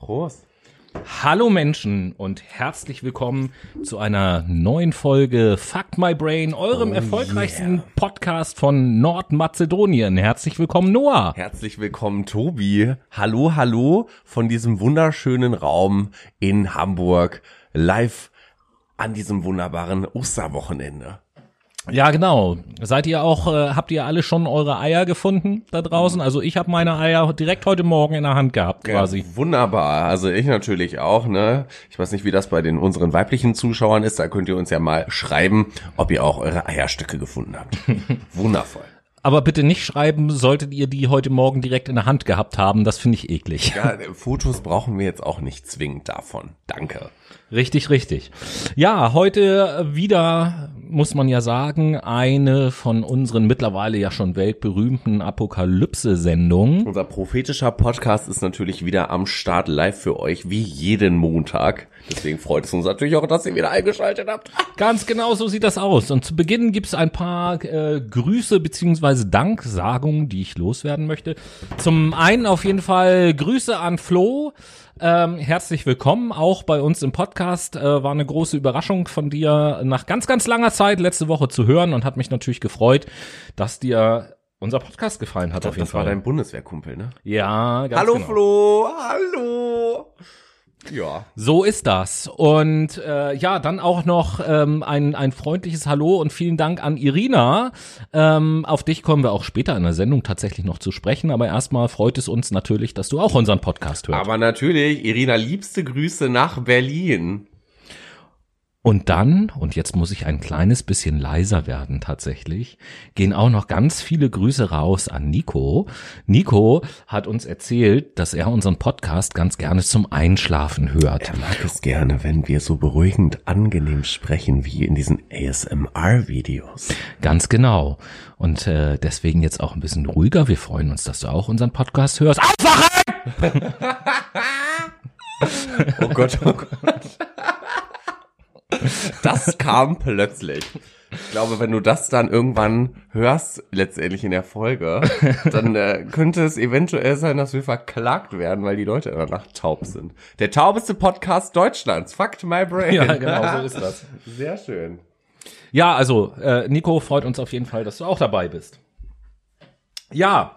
Prost. Hallo Menschen und herzlich willkommen zu einer neuen Folge Fuck My Brain, eurem Oh erfolgreichsten yeah. Podcast von Nordmazedonien. Herzlich willkommen, Noah. Herzlich willkommen, Tobi. Hallo, hallo von diesem wunderschönen Raum in Hamburg, live an diesem wunderbaren Osterwochenende. Ja, genau. Seid ihr auch, äh, habt ihr alle schon eure Eier gefunden da draußen? Also ich habe meine Eier direkt heute Morgen in der Hand gehabt, quasi. Ja, wunderbar. Also ich natürlich auch, ne? Ich weiß nicht, wie das bei den unseren weiblichen Zuschauern ist. Da könnt ihr uns ja mal schreiben, ob ihr auch eure Eierstücke gefunden habt. Wundervoll. Aber bitte nicht schreiben, solltet ihr die heute Morgen direkt in der Hand gehabt haben. Das finde ich eklig. Ja, Fotos brauchen wir jetzt auch nicht zwingend davon. Danke. Richtig, richtig. Ja, heute wieder, muss man ja sagen, eine von unseren mittlerweile ja schon weltberühmten Apokalypse-Sendungen. Unser prophetischer Podcast ist natürlich wieder am Start live für euch, wie jeden Montag. Deswegen freut es uns natürlich auch, dass ihr wieder eingeschaltet habt. Ganz genau so sieht das aus. Und zu Beginn gibt's ein paar äh, Grüße beziehungsweise Danksagungen, die ich loswerden möchte. Zum einen auf jeden Fall Grüße an Flo. Ähm, herzlich willkommen auch bei uns im Podcast. Äh, war eine große Überraschung von dir nach ganz, ganz langer Zeit letzte Woche zu hören und hat mich natürlich gefreut, dass dir unser Podcast gefallen hat auf jeden das war Fall. dein Bundeswehrkumpel, ne? ja, ganz Hallo genau. Flo, hallo. Ja. So ist das. Und äh, ja, dann auch noch ähm, ein, ein freundliches Hallo und vielen Dank an Irina. Ähm, auf dich kommen wir auch später in der Sendung tatsächlich noch zu sprechen. Aber erstmal freut es uns natürlich, dass du auch unseren Podcast hörst. Aber natürlich, Irina, liebste Grüße nach Berlin. Und dann, und jetzt muss ich ein kleines bisschen leiser werden tatsächlich, gehen auch noch ganz viele Grüße raus an Nico. Nico hat uns erzählt, dass er unseren Podcast ganz gerne zum Einschlafen hört. Er mag es gerne, wenn wir so beruhigend angenehm sprechen wie in diesen ASMR-Videos. Ganz genau. Und äh, deswegen jetzt auch ein bisschen ruhiger. Wir freuen uns, dass du auch unseren Podcast hörst. Aufwachen! Oh Gott, oh Gott. Das kam plötzlich. Ich glaube, wenn du das dann irgendwann hörst, letztendlich in der Folge, dann äh, könnte es eventuell sein, dass wir verklagt werden, weil die Leute danach taub sind. Der taubeste Podcast Deutschlands. Fucked my brain. Ja, genau, so ist das. Sehr schön. Ja, also äh, Nico, freut uns auf jeden Fall, dass du auch dabei bist. Ja,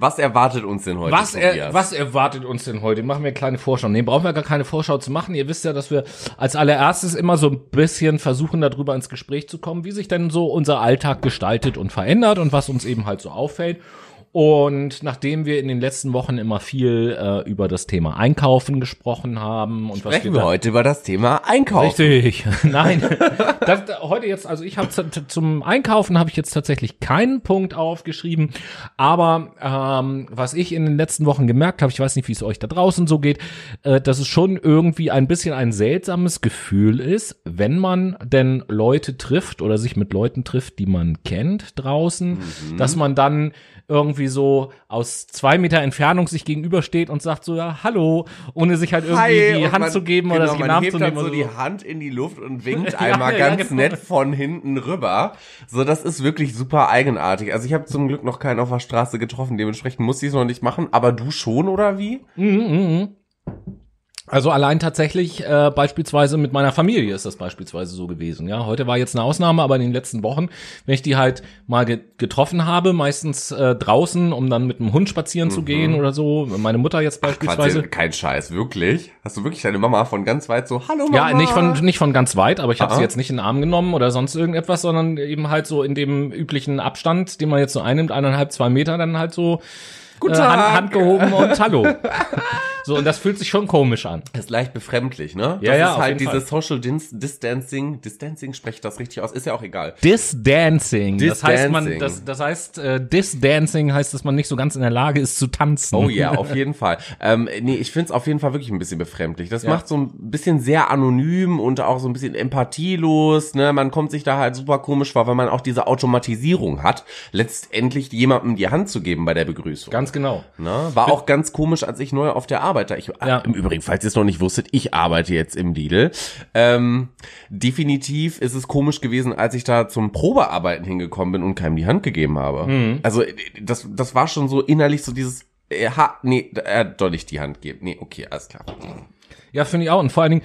Was erwartet uns denn heute? was, er, was erwartet uns denn heute? Machen wir eine kleine Vorschau. Nee, brauchen wir gar keine Vorschau zu machen. Ihr wisst ja, dass wir als allererstes immer so ein bisschen versuchen, darüber ins Gespräch zu kommen, wie sich denn so unser Alltag gestaltet und verändert und was uns eben halt so auffällt. Und nachdem wir in den letzten Wochen immer viel äh, über das Thema Einkaufen gesprochen haben und was Sprechen wir wir heute über das Thema Einkaufen. Richtig. Nein. Das, heute jetzt, also ich habe zum Einkaufen habe ich jetzt tatsächlich keinen Punkt aufgeschrieben, aber ähm, was ich in den letzten Wochen gemerkt habe, ich weiß nicht, wie es euch da draußen so geht, äh, dass es schon irgendwie ein bisschen ein seltsames Gefühl ist, wenn man denn Leute trifft oder sich mit Leuten trifft, die man kennt draußen, dass man dann irgendwie so aus zwei Meter Entfernung sich gegenübersteht und sagt so, ja, hallo, ohne sich halt irgendwie die und Hand man- zu geben oder genau, sich den man Namen hebt zu nehmen. so oder die so. Hand in die Luft und winkt Ja, einmal ja, ganz genau. nett von hinten rüber. So, das ist wirklich super eigenartig. Also ich habe zum Glück noch keinen auf der Straße getroffen, dementsprechend muss ich es noch nicht machen. Aber du schon oder wie? Also allein tatsächlich äh, beispielsweise mit meiner Familie ist das beispielsweise so gewesen. Ja, heute war jetzt eine Ausnahme, aber in den letzten Wochen, wenn ich die halt mal ge getroffen habe, meistens äh, draußen, um dann mit dem Hund spazieren zu gehen oder so. Meine Mutter jetzt beispielsweise. Quatsch, kein Scheiß, wirklich? Hast du wirklich deine Mama von ganz weit so, hallo Mama? Ja, nicht von nicht von ganz weit, aber ich habe sie jetzt nicht in den Arm genommen oder sonst irgendetwas, sondern eben halt so in dem üblichen Abstand, den man jetzt so einnimmt, eineinhalb, zwei Meter, dann halt so Guten äh, Tag. Hand, Hand gehoben und Hallo. so und das fühlt sich schon komisch an. Das ist leicht befremdlich, ne? Ja, das ja, ist auf halt dieses Social Dis Distancing. Distancing, spreche ich das richtig aus? Ist ja auch egal. Disdancing. Das heißt, man, Disdancing. das, das heißt, äh, Disdancing heißt, dass man nicht so ganz in der Lage ist zu tanzen. Oh ja, auf jeden Fall. Ähm, nee, ich find's auf jeden Fall wirklich ein bisschen befremdlich. Das Ja. macht so ein bisschen sehr anonym und auch so ein bisschen empathielos. Ne? Man kommt sich da halt super komisch vor, weil man auch diese Automatisierung hat, letztendlich jemandem die Hand zu geben bei der Begrüßung. Ganz genau. Ne? War auch ganz komisch, als ich neu auf der Arbeit war. Ich, Ja. Im Übrigen, falls ihr es noch nicht wusstet, ich arbeite jetzt im Lidl. Ähm, definitiv ist es komisch gewesen, als ich da zum Probearbeiten hingekommen bin und keinem die Hand gegeben habe. Mhm. Also das, das war schon so innerlich so dieses er hat, nee, er hat doch nicht die Hand geben. Nee, okay, alles klar. Ja, finde ich auch. Und vor allen Dingen,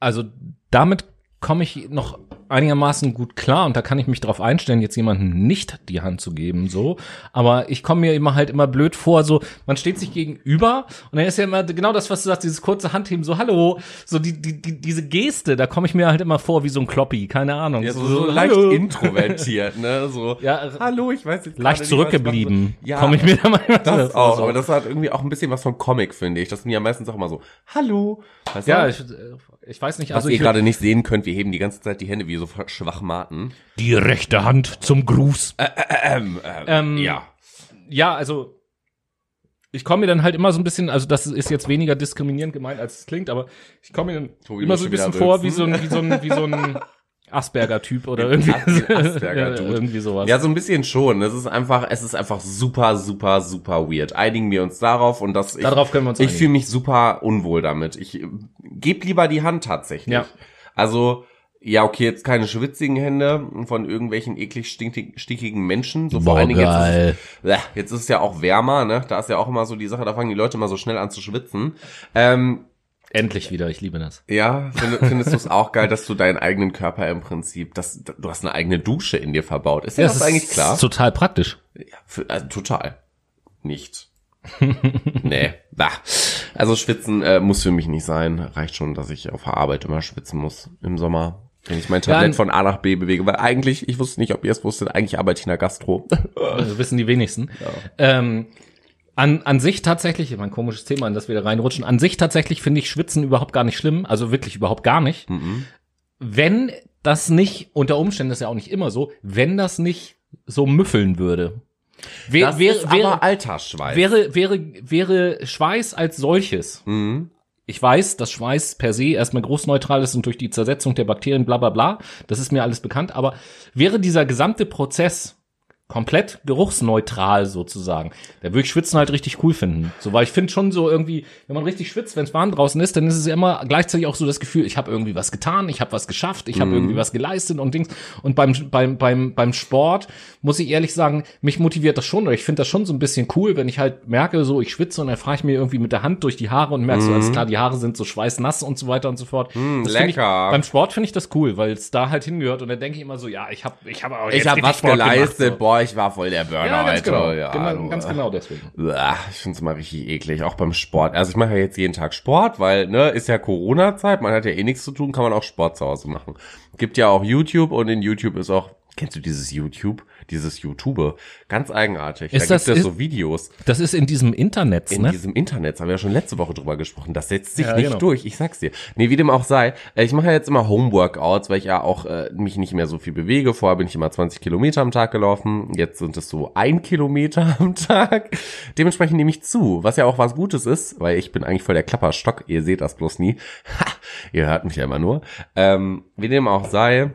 also damit komme ich noch einigermaßen gut klar und da kann ich mich darauf einstellen, jetzt jemandem nicht die Hand zu geben, so. Aber ich komme mir immer halt immer blöd vor, so, man steht sich gegenüber und dann ist ja immer genau das, was du sagst, dieses kurze Handheben, so, hallo, so die, die, die diese Geste, da komme ich mir halt immer vor wie so ein Kloppi, keine Ahnung. Ja, so, so, so leicht introvertiert, ne, so, ja, hallo, ich weiß jetzt Leicht zurückgeblieben, ja, komme ich mir da manchmal das auch, so. aber das hat irgendwie auch ein bisschen was von Comic, finde ich. Das sind ja meistens auch immer so, hallo, weißt ja, ich, ich weiß nicht, also was ihr gerade nicht sehen könnt, wir heben die ganze Zeit die Hände wie so Schwachmaten. Die rechte Hand zum Gruß. Äh, ähm, äh, ähm, ja. Ja, also ich komme mir dann halt immer so ein bisschen, also das ist jetzt weniger diskriminierend gemeint, als es klingt, aber ich komme mir dann Tobi immer so ein bisschen vor wie so ein, wie so ein, wie so ein Asperger-Typ oder irgendwie, Asperger irgendwie sowas. Ja, so ein bisschen schon. Es ist einfach, es ist einfach super, super, super weird. Einigen wir uns darauf und das. Darauf können wir uns. Ich fühle mich super unwohl damit. Ich äh, gebe lieber die Hand tatsächlich. Ja. Also ja, okay, jetzt keine schwitzigen Hände von irgendwelchen eklig stinkigen Menschen. So vor allen Dingen jetzt ist, es, jetzt ist es ja auch wärmer, ne? Da ist ja auch immer so die Sache, da fangen die Leute immer so schnell an zu schwitzen. Ähm, Endlich wieder, ich liebe das. Ja, find, findest du es auch geil, dass du deinen eigenen Körper im Prinzip, dass du hast eine eigene Dusche in dir verbaut. Ist dir ja, das, das eigentlich klar? Ist total praktisch. Ja, für, also, total. Nicht. nee, bah. Also schwitzen äh, muss für mich nicht sein. Reicht schon, dass ich auf der Arbeit immer schwitzen muss im Sommer. Wenn ich mein Tablett ja, von A nach B bewege, weil eigentlich, ich wusste nicht, ob ihr es wusstet, eigentlich arbeite ich in der Gastro. Also wissen die wenigsten. Ja. Ähm, an, an sich tatsächlich, mein komisches Thema, in das wir da reinrutschen, an sich tatsächlich finde ich Schwitzen überhaupt gar nicht schlimm, also wirklich überhaupt gar nicht. Mhm. Wenn das nicht, unter Umständen ist ja auch nicht immer so, wenn das nicht so müffeln würde. Wär, das wär, ist wäre, aber Alltagsschweiß. Wäre, wäre, wäre Schweiß als solches. Mhm. Ich weiß, dass Schweiß per se erstmal großneutral ist und durch die Zersetzung der Bakterien bla bla bla, das ist mir alles bekannt, aber wäre dieser gesamte Prozess komplett geruchsneutral sozusagen. Da würde ich Schwitzen halt richtig cool finden. So, weil ich finde schon so irgendwie, wenn man richtig schwitzt, wenn es warm draußen ist, dann ist es ja immer gleichzeitig auch so das Gefühl, ich habe irgendwie was getan, ich habe was geschafft, ich habe mhm. irgendwie was geleistet und Dings. Und beim beim beim beim Sport muss ich ehrlich sagen, mich motiviert das schon oder ich finde das schon so ein bisschen cool, wenn ich halt merke, so ich schwitze und dann fahre ich mir irgendwie mit der Hand durch die Haare und merke mhm. so, alles klar, die Haare sind so schweißnass und so weiter und so fort. Mhm, lecker. Ich, beim Sport finde ich das cool, weil es da halt hingehört und dann denke ich immer so, ja, ich habe ich habe auch jetzt ich habe was geleistet, gemacht, so. boah, ich war voll der Burner ja, ganz genau. Ja, genau, ganz genau deswegen. Ich finde es mal richtig eklig, auch beim Sport. Also ich mache ja jetzt jeden Tag Sport, weil ne ist ja Corona-Zeit, man hat ja eh nichts zu tun, kann man auch Sport zu Hause machen. Gibt ja auch YouTube und in YouTube ist auch Kennst du dieses YouTube? Dieses YouTube? Ganz eigenartig. Ist da das, gibt es so Videos. Das ist in diesem Internet, In ne? diesem Internet, haben wir ja schon letzte Woche drüber gesprochen. Das setzt sich ja, nicht genau. durch, ich sag's dir. Nee, wie dem auch sei. Äh, ich mache ja jetzt immer Homeworkouts, weil ich ja auch äh, mich nicht mehr so viel bewege. Vorher bin ich immer 20 Kilometer am Tag gelaufen. Jetzt sind es so ein Kilometer am Tag. Dementsprechend nehme ich zu, was ja auch was Gutes ist, weil ich bin eigentlich voll der Klapperstock. Ihr seht das bloß nie. Ha, ihr hört mich ja immer nur. Ähm, wie dem auch sei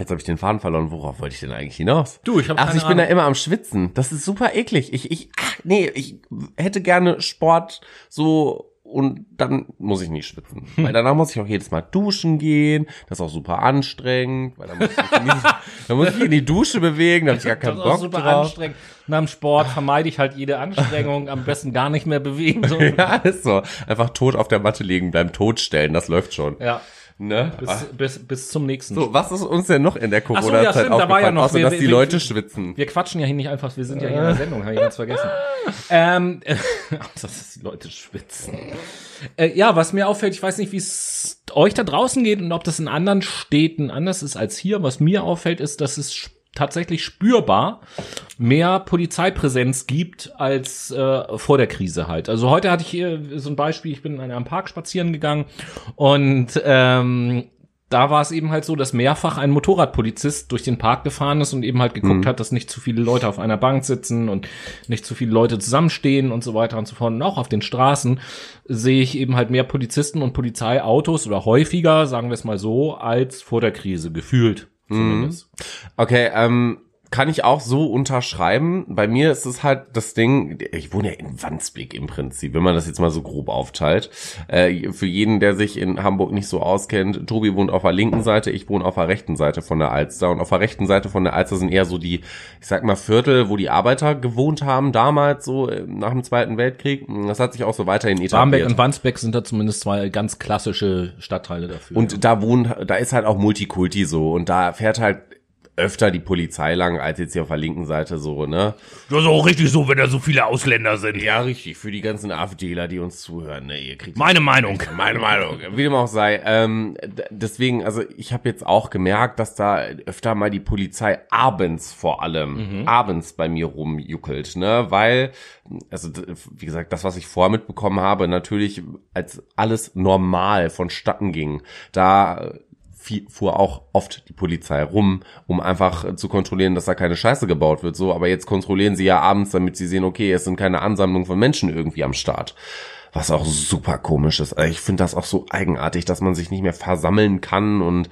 Jetzt habe ich den Faden verloren. Worauf wollte ich denn eigentlich hinaus? Du, ich habe Ach, ich bin da immer am Schwitzen. Das ist super eklig. Ich, ich, ach, nee, ich hätte gerne Sport so und dann muss ich nicht schwitzen. Hm. Weil danach muss ich auch jedes Mal duschen gehen. Das ist auch super anstrengend, weil dann muss ich, nicht, dann muss ich in die Dusche bewegen, da habe ich gar keinen das Bock ist auch super drauf. anstrengend. Nach dem Sport vermeide ich halt jede Anstrengung, am besten gar nicht mehr bewegen. So. ja, ist so. Einfach tot auf der Matte liegen, bleiben totstellen, das läuft schon. Ja. Ne? Bis, bis, bis zum nächsten. So, was ist uns denn noch in der Corona-Zeit so, ja, aufgefallen, da war ja noch, außer wir, dass die wir, Leute schwitzen? Wir quatschen ja hier nicht einfach, wir sind ja hier in der Sendung, habe ich ganz vergessen. ähm, dass die Leute schwitzen. Äh, ja, was mir auffällt, ich weiß nicht, wie es euch da draußen geht und ob das in anderen Städten anders ist als hier. Was mir auffällt, ist, dass es tatsächlich spürbar mehr Polizeipräsenz gibt als äh, vor der Krise halt. Also heute hatte ich hier so ein Beispiel, ich bin in einem Park spazieren gegangen und ähm, da war es eben halt so, dass mehrfach ein Motorradpolizist durch den Park gefahren ist und eben halt geguckt mhm. hat, dass nicht zu viele Leute auf einer Bank sitzen und nicht zu viele Leute zusammenstehen und so weiter und so fort. Und auch auf den Straßen sehe ich eben halt mehr Polizisten und Polizeiautos oder häufiger, sagen wir es mal so, als vor der Krise gefühlt. Mhm. zumindest. Okay, ähm, kann ich auch so unterschreiben. Bei mir ist es halt das Ding, ich wohne ja in Wandsbek im Prinzip, wenn man das jetzt mal so grob aufteilt. Äh, für jeden, der sich in Hamburg nicht so auskennt, Tobi wohnt auf der linken Seite, ich wohne auf der rechten Seite von der Alster. Und auf der rechten Seite von der Alster sind eher so die, ich sag mal, Viertel, wo die Arbeiter gewohnt haben, damals so äh, nach dem Zweiten Weltkrieg. Das hat sich auch so weiterhin etabliert. Barmbek und Wandsbek sind da zumindest zwei ganz klassische Stadtteile dafür. Und da wohnt, da ist halt auch Multikulti so und da fährt halt öfter die Polizei lang als jetzt hier auf der linken Seite so, ne? Das ist auch richtig so, wenn da so viele Ausländer sind. Ja, richtig, für die ganzen AfDler, die uns zuhören, ne? Ihr kriegt Meine Meinung. meine Meinung, wie dem auch sei. Ähm, deswegen, also ich habe jetzt auch gemerkt, dass da öfter mal die Polizei abends vor allem, abends bei mir rumjuckelt, ne? Weil, also wie gesagt, das, was ich vorher mitbekommen habe, natürlich als alles normal vonstatten ging, da fuhr auch oft die Polizei rum, um einfach zu kontrollieren, dass da keine Scheiße gebaut wird, so. Aber jetzt kontrollieren sie ja abends, damit sie sehen, okay, es sind keine Ansammlungen von Menschen irgendwie am Start. Was auch super komisch ist. Also Ich finde das auch so eigenartig, dass man sich nicht mehr versammeln kann und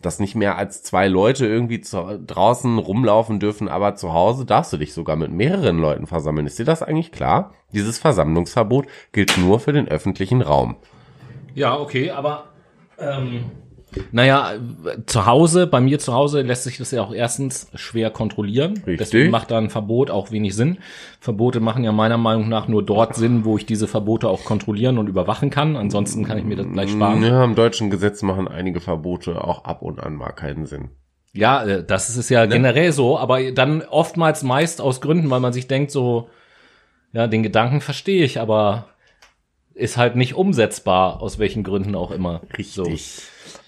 dass nicht mehr als zwei Leute irgendwie zu, draußen rumlaufen dürfen, aber zu Hause darfst du dich sogar mit mehreren Leuten versammeln. Ist dir das eigentlich klar? Dieses Versammlungsverbot gilt nur für den öffentlichen Raum. Ja, okay, aber ähm, naja, zu Hause, bei mir zu Hause lässt sich das ja auch erstens schwer kontrollieren. Richtig. Deswegen macht da ein Verbot auch wenig Sinn. Verbote machen ja meiner Meinung nach nur dort Sinn, wo ich diese Verbote auch kontrollieren und überwachen kann. Ansonsten kann ich mir das gleich sparen. Ja, im deutschen Gesetz machen einige Verbote auch ab und an mal keinen Sinn. Ja, äh, das ist es ja generell so, aber dann oftmals meist aus Gründen, weil man sich denkt so, ja, den Gedanken verstehe ich, aber ist halt nicht umsetzbar, aus welchen Gründen auch immer. So.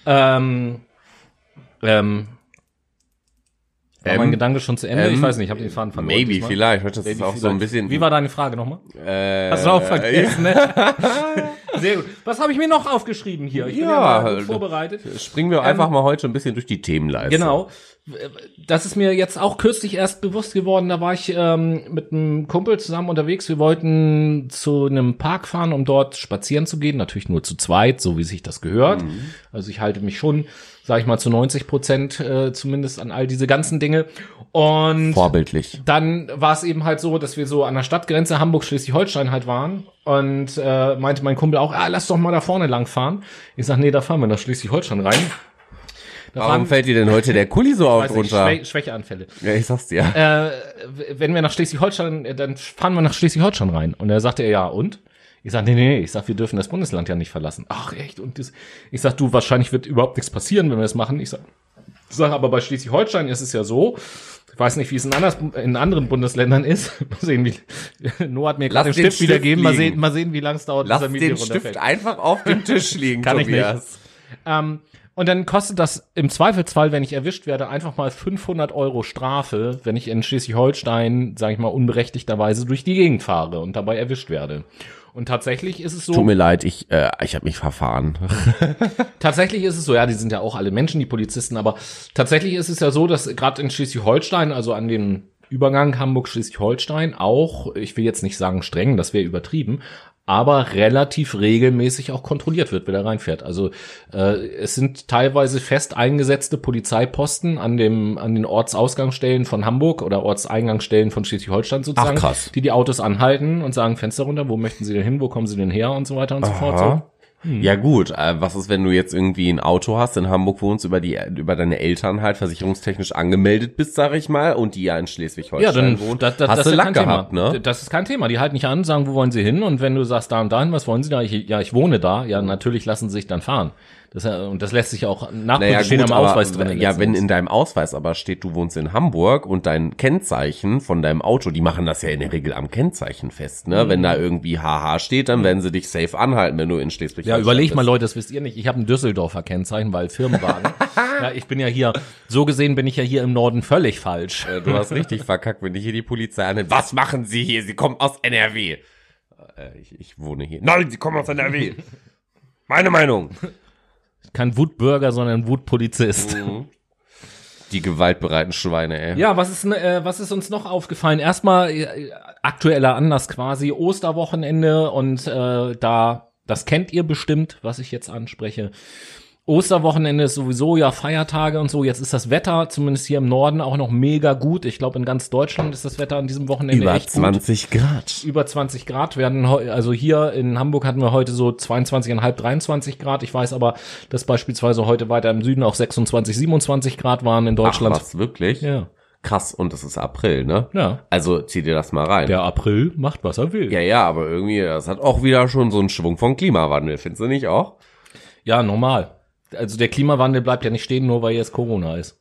Ähm, ähm, war Ähm, mein Gedanke schon zu Ende? ich ähm, weiß nicht, ich habe den Faden verloren. Maybe, diesmal. vielleicht. Das ist Maybe, auch so ein bisschen. Wie war deine Frage nochmal? äh, Hast du auch vergessen, ne? Sehr gut. Was habe ich mir noch aufgeschrieben hier? Ich bin ja Ja, mal gut vorbereitet. Springen wir einfach mal heute ein bisschen durch die Themenleiste. Genau. Das ist mir jetzt auch kürzlich erst bewusst geworden. Da war ich ähm, mit einem Kumpel zusammen unterwegs. Wir wollten zu einem Park fahren, um dort spazieren zu gehen. Natürlich nur zu zweit, so wie sich das gehört. Also ich halte mich schon, sage ich mal, zu 90 Prozent äh, zumindest an all diese ganzen Dinge. Und Vorbildlich. dann war es eben halt so, dass wir so an der Stadtgrenze Hamburg-Schleswig-Holstein halt waren und äh, meinte mein Kumpel auch, ah, lass doch mal da vorne lang fahren. Ich sag, nee, da fahren wir nach Schleswig-Holstein rein. Da Warum fällt dir denn heute der Kuli so auf drunter? Schwä Schwächeanfälle. Ja, ich sag's dir. Äh, wenn wir nach Schleswig-Holstein, äh, dann fahren wir nach Schleswig-Holstein rein. Und er sagte, ja, und? Ich sag, nee, nee, ich sag, wir dürfen das Bundesland ja nicht verlassen. Ach, echt? Und das, ich sag, du, wahrscheinlich wird überhaupt nichts passieren, wenn wir das machen. Ich sag, ich sag aber bei Schleswig-Holstein ist es ja so, ich weiß nicht, wie es in, anders, in anderen Bundesländern ist. Mal sehen, wie, Noah hat mir gerade den den Stift wiedergeben. Mal Stift sehen, mal sehen, wie lange es dauert, Lass bis der Media den Stift runterfällt. einfach auf dem Tisch liegen, Kann ich nicht. Tobias. Ähm, und dann kostet das im Zweifelsfall, wenn ich erwischt werde, einfach mal 500 Euro Strafe, wenn ich in Schleswig-Holstein, sage ich mal, unberechtigterweise durch die Gegend fahre und dabei erwischt werde. Und tatsächlich ist es so, Tut mir leid, ich, äh, ich habe mich verfahren. tatsächlich ist es so, ja, die sind ja auch alle Menschen, die Polizisten, aber tatsächlich ist es ja so, dass gerade in Schleswig-Holstein, also an dem Übergang Hamburg-Schleswig-Holstein auch, ich will jetzt nicht sagen streng, das wäre übertrieben, aber relativ regelmäßig auch kontrolliert wird, wer da reinfährt. Also äh, es sind teilweise fest eingesetzte Polizeiposten an dem an den Ortsausgangsstellen von Hamburg oder Ortseingangsstellen von Schleswig-Holstein sozusagen, die die Autos anhalten und sagen Fenster runter, wo möchten Sie denn hin, wo kommen Sie denn her und so weiter und so fort. So. Aha. Ja gut, äh, was ist, wenn du jetzt irgendwie ein Auto hast, in Hamburg wohnst, über die über deine Eltern halt versicherungstechnisch angemeldet bist, sag ich mal, und die ja in Schleswig-Holstein Ja, dann wohnen, das, das, hast das du ist Lack kein gehabt, Thema. ne? Das ist kein Thema. Die halten nicht an, sagen, wo wollen sie hin? Und wenn du sagst, da und dahin, was wollen sie da? Ich, ja, ich wohne da. Ja, natürlich lassen sie sich dann fahren. Das, äh, und das lässt sich auch Naja, nachvollziehen gut, am aber, Ausweis drin. ja, wenn in deinem Ausweis aber steht, du wohnst in Hamburg und dein Kennzeichen von deinem Auto, die machen das ja in der Regel am Kennzeichen fest, ne? Wenn da irgendwie HH steht, dann werden sie dich safe anhalten, wenn du in schleswig ja, überleg mal, Leute, das wisst ihr nicht. Ich habe ein Düsseldorfer Kennzeichen, weil Firmenwagen. ja, ich bin ja hier, so gesehen bin ich ja hier im Norden völlig falsch. Äh, Du hast richtig verkackt, wenn dich hier die Polizei annimmt. Was machen Sie hier? Sie kommen aus NRW. Äh, ich, ich wohne hier. Nein, Sie kommen aus NRW. Meine Meinung. Kein Wutbürger, sondern Wutpolizist. Die gewaltbereiten Schweine, ey. Ja, was ist, äh, was ist uns noch aufgefallen? Erstmal äh, aktueller Anlass quasi Osterwochenende und äh, da, das kennt ihr bestimmt, was ich jetzt anspreche. Osterwochenende ist sowieso ja Feiertage und so. Jetzt ist das Wetter, zumindest hier im Norden, auch noch mega gut. Ich glaube, in ganz Deutschland ist das Wetter an diesem Wochenende Über echt gut. 20 Grad. Über 20 Grad werden, also hier in Hamburg hatten wir heute so 22,5, 23 Grad. Ich weiß aber, dass beispielsweise heute weiter im Süden auch 26, 27 Grad waren in Ach, Deutschland. was, wirklich? Ja. Krass, und es ist April, ne? Ja. Also zieh dir das mal rein. Der April macht, was er will. Ja, ja, aber irgendwie, das hat auch wieder schon so einen Schwung von Klimawandel, findest du nicht auch? Ja, normal. Also der Klimawandel bleibt ja nicht stehen, nur weil jetzt Corona ist.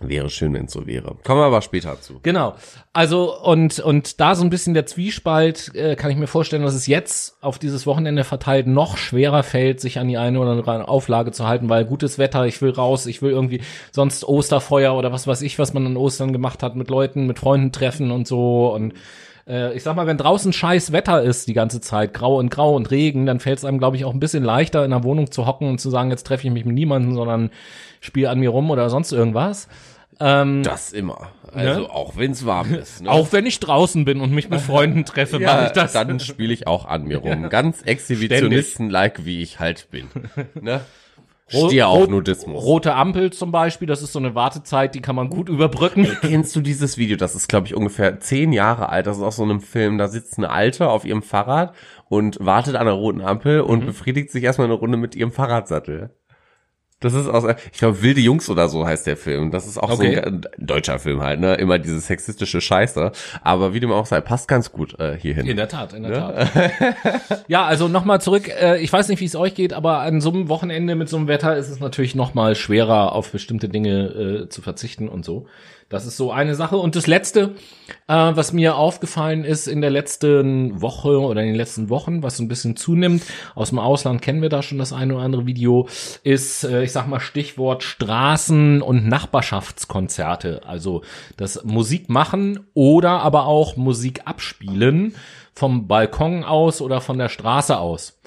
Wäre schön, wenn es so wäre. Kommen wir aber später zu. Genau. Also und und da so ein bisschen der Zwiespalt äh, kann ich mir vorstellen, dass es jetzt auf dieses Wochenende verteilt noch schwerer fällt, sich an die eine oder andere Auflage zu halten, weil gutes Wetter, ich will raus, ich will irgendwie sonst Osterfeuer oder was weiß ich, was man an Ostern gemacht hat, mit Leuten, mit Freunden treffen und so und äh, ich sag mal, wenn draußen scheiß Wetter ist die ganze Zeit, grau und grau und Regen, dann fällt es einem, glaube ich, auch ein bisschen leichter, in der Wohnung zu hocken und zu sagen, jetzt treffe ich mich mit niemandem, sondern spiele an mir rum oder sonst irgendwas. Ähm, Das immer. Also Ne? auch wenn es warm ist. Ne? Auch wenn ich draußen bin und mich mit Freunden treffe, mache ja, ich das. dann spiele ich auch an mir rum. Ganz Exhibitionisten-like, wie ich halt bin. Ne? Stehe auf Nudismus. Rote Ampel zum Beispiel, das ist so eine Wartezeit, die kann man gut überbrücken. Kennst du dieses Video? Das ist, glaube ich, ungefähr zehn Jahre alt. Das ist aus so einem Film. Da sitzt eine Alte auf ihrem Fahrrad und wartet an der roten Ampel und Mhm. befriedigt sich erstmal eine Runde mit ihrem Fahrradsattel. Das ist aus, ich glaube, Wilde Jungs oder so heißt der Film. Das ist auch Okay. so ein, ein deutscher Film halt, ne? Immer diese sexistische Scheiße. Aber wie dem auch sei, passt ganz gut äh, hierhin. In der Tat, in der Tat. ja, also nochmal zurück. Äh, ich weiß nicht, wie es euch geht, aber an so einem Wochenende mit so einem Wetter ist es natürlich nochmal schwerer, auf bestimmte Dinge äh, zu verzichten und so. Das ist so eine Sache. Und das Letzte, äh, was mir aufgefallen ist in der letzten Woche oder in den letzten Wochen, was so ein bisschen zunimmt, aus dem Ausland kennen wir da schon das eine oder andere Video, ist, äh, ich sag mal, Stichwort Straßen- und Nachbarschaftskonzerte. Also das Musik machen oder aber auch Musik abspielen vom Balkon aus oder von der Straße aus.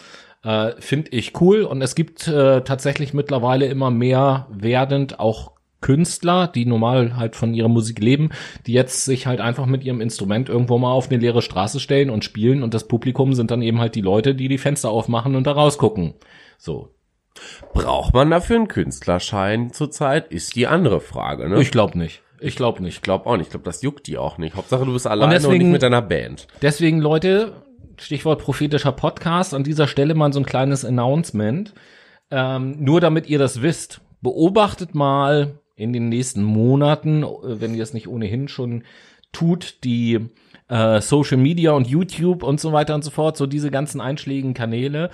Äh, Finde ich cool und es gibt äh, tatsächlich mittlerweile immer mehr werdend auch Künstler, die normal halt von ihrer Musik leben, die jetzt sich halt einfach mit ihrem Instrument irgendwo mal auf eine leere Straße stellen und spielen und das Publikum sind dann eben halt die Leute, die die Fenster aufmachen und da rausgucken. So. Braucht man dafür einen Künstlerschein zurzeit? Ist die andere Frage, ne? Ich glaube nicht. Ich glaube nicht. Ich glaube auch nicht. Ich glaube, das juckt die auch nicht. Hauptsache, du bist alleine und, deswegen- nicht mit deiner Band. Deswegen, Leute, Stichwort prophetischer Podcast, an dieser Stelle mal so ein kleines Announcement. Ähm, nur damit ihr das wisst, beobachtet mal in den nächsten Monaten, äh, wenn ihr es nicht ohnehin schon tut, die äh, Social Media und YouTube und so weiter und so fort, so diese ganzen einschlägigen Kanäle.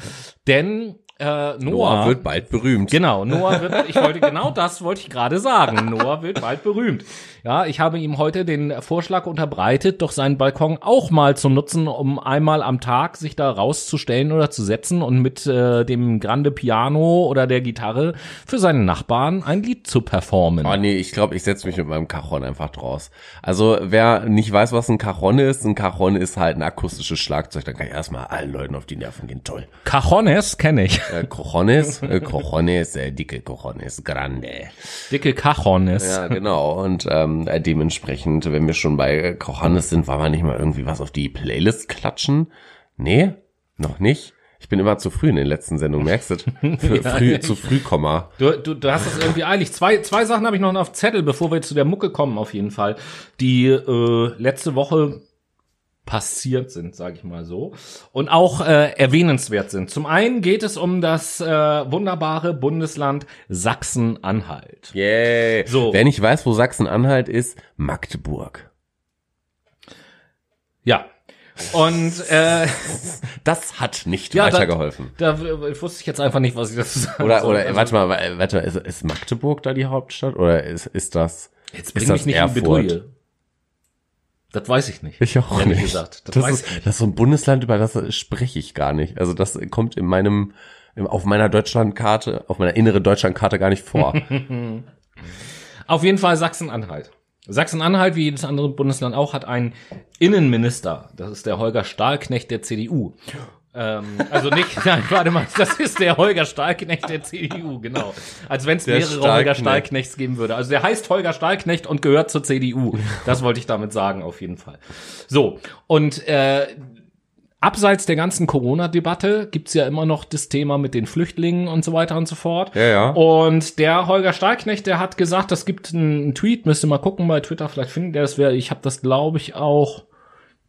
Denn äh, Noah, Noah wird bald berühmt. Genau, Noah wird, ich wollte, genau das wollte ich gerade sagen. Noah wird bald berühmt. Ja, ich habe ihm heute den Vorschlag unterbreitet, doch seinen Balkon auch mal zu nutzen, um einmal am Tag sich da rauszustellen oder zu setzen und mit äh, dem Grande Piano oder der Gitarre für seinen Nachbarn ein Lied zu performen. Oh nee, ich glaube, ich setze mich mit meinem Cajon einfach draus. Also wer nicht weiß, was ein Cajon ist, ein Cajon ist halt ein akustisches Schlagzeug. Dann kann ich erstmal allen Leuten auf die Nerven gehen. Toll. Cajones kenne ich. Äh, Cojones, äh, Cojones, äh, dicke Cojones, grande. Dicke Cajones. Ja, genau. Und ähm, äh, dementsprechend, wenn wir schon bei Cojones sind, wollen wir nicht mal irgendwie was auf die Playlist klatschen? Nee, noch nicht. Ich bin immer zu früh in den letzten Sendungen, merkst du? Für früh, zu früh Komma. Du, du, du hast es irgendwie eilig. Zwei, zwei Sachen habe ich noch auf Zettel, bevor wir zu der Mucke kommen, auf jeden Fall, die äh, letzte Woche passiert sind, sage ich mal so, und auch äh, erwähnenswert sind. Zum einen geht es um das äh, wunderbare Bundesland Sachsen-Anhalt. Yay. So. Wer nicht weiß, wo Sachsen-Anhalt ist, Magdeburg. Ja. Und äh, Das hat nicht ja, weitergeholfen. Da, da wusste ich jetzt einfach nicht, was ich dazu sagen Oder, soll. oder, Also, warte mal, wa- warte mal, ist, ist Magdeburg da die Hauptstadt? Oder ist, ist das, jetzt ist bring das mich nicht Erfurt? in Bedouille. Das weiß ich nicht. Ich auch nicht. gesagt. Das, Das, weiß ist, ich nicht. das ist so ein Bundesland, über das spreche ich gar nicht. Also das kommt in meinem, auf meiner Deutschlandkarte, auf meiner inneren Deutschlandkarte gar nicht vor. Auf jeden Fall Sachsen-Anhalt. Sachsen-Anhalt, wie jedes andere Bundesland auch, hat einen Innenminister. Das ist der Holger Stahlknecht der CDU. Ähm, also nicht, nein, warte mal, das ist der Holger Stahlknecht der CDU, genau. Als wenn es mehrere Holger Stahlknecht. Stahlknechts geben würde. Also der heißt Holger Stahlknecht und gehört zur CDU. Das wollte ich damit sagen, auf jeden Fall. So, und äh, abseits der ganzen Corona-Debatte gibt's ja immer noch das Thema mit den Flüchtlingen und so weiter und so fort. Ja, ja. Und der Holger Stahlknecht, der hat gesagt, das gibt einen Tweet, müsst ihr mal gucken bei Twitter, vielleicht finden der das wäre, ich habe das glaube ich auch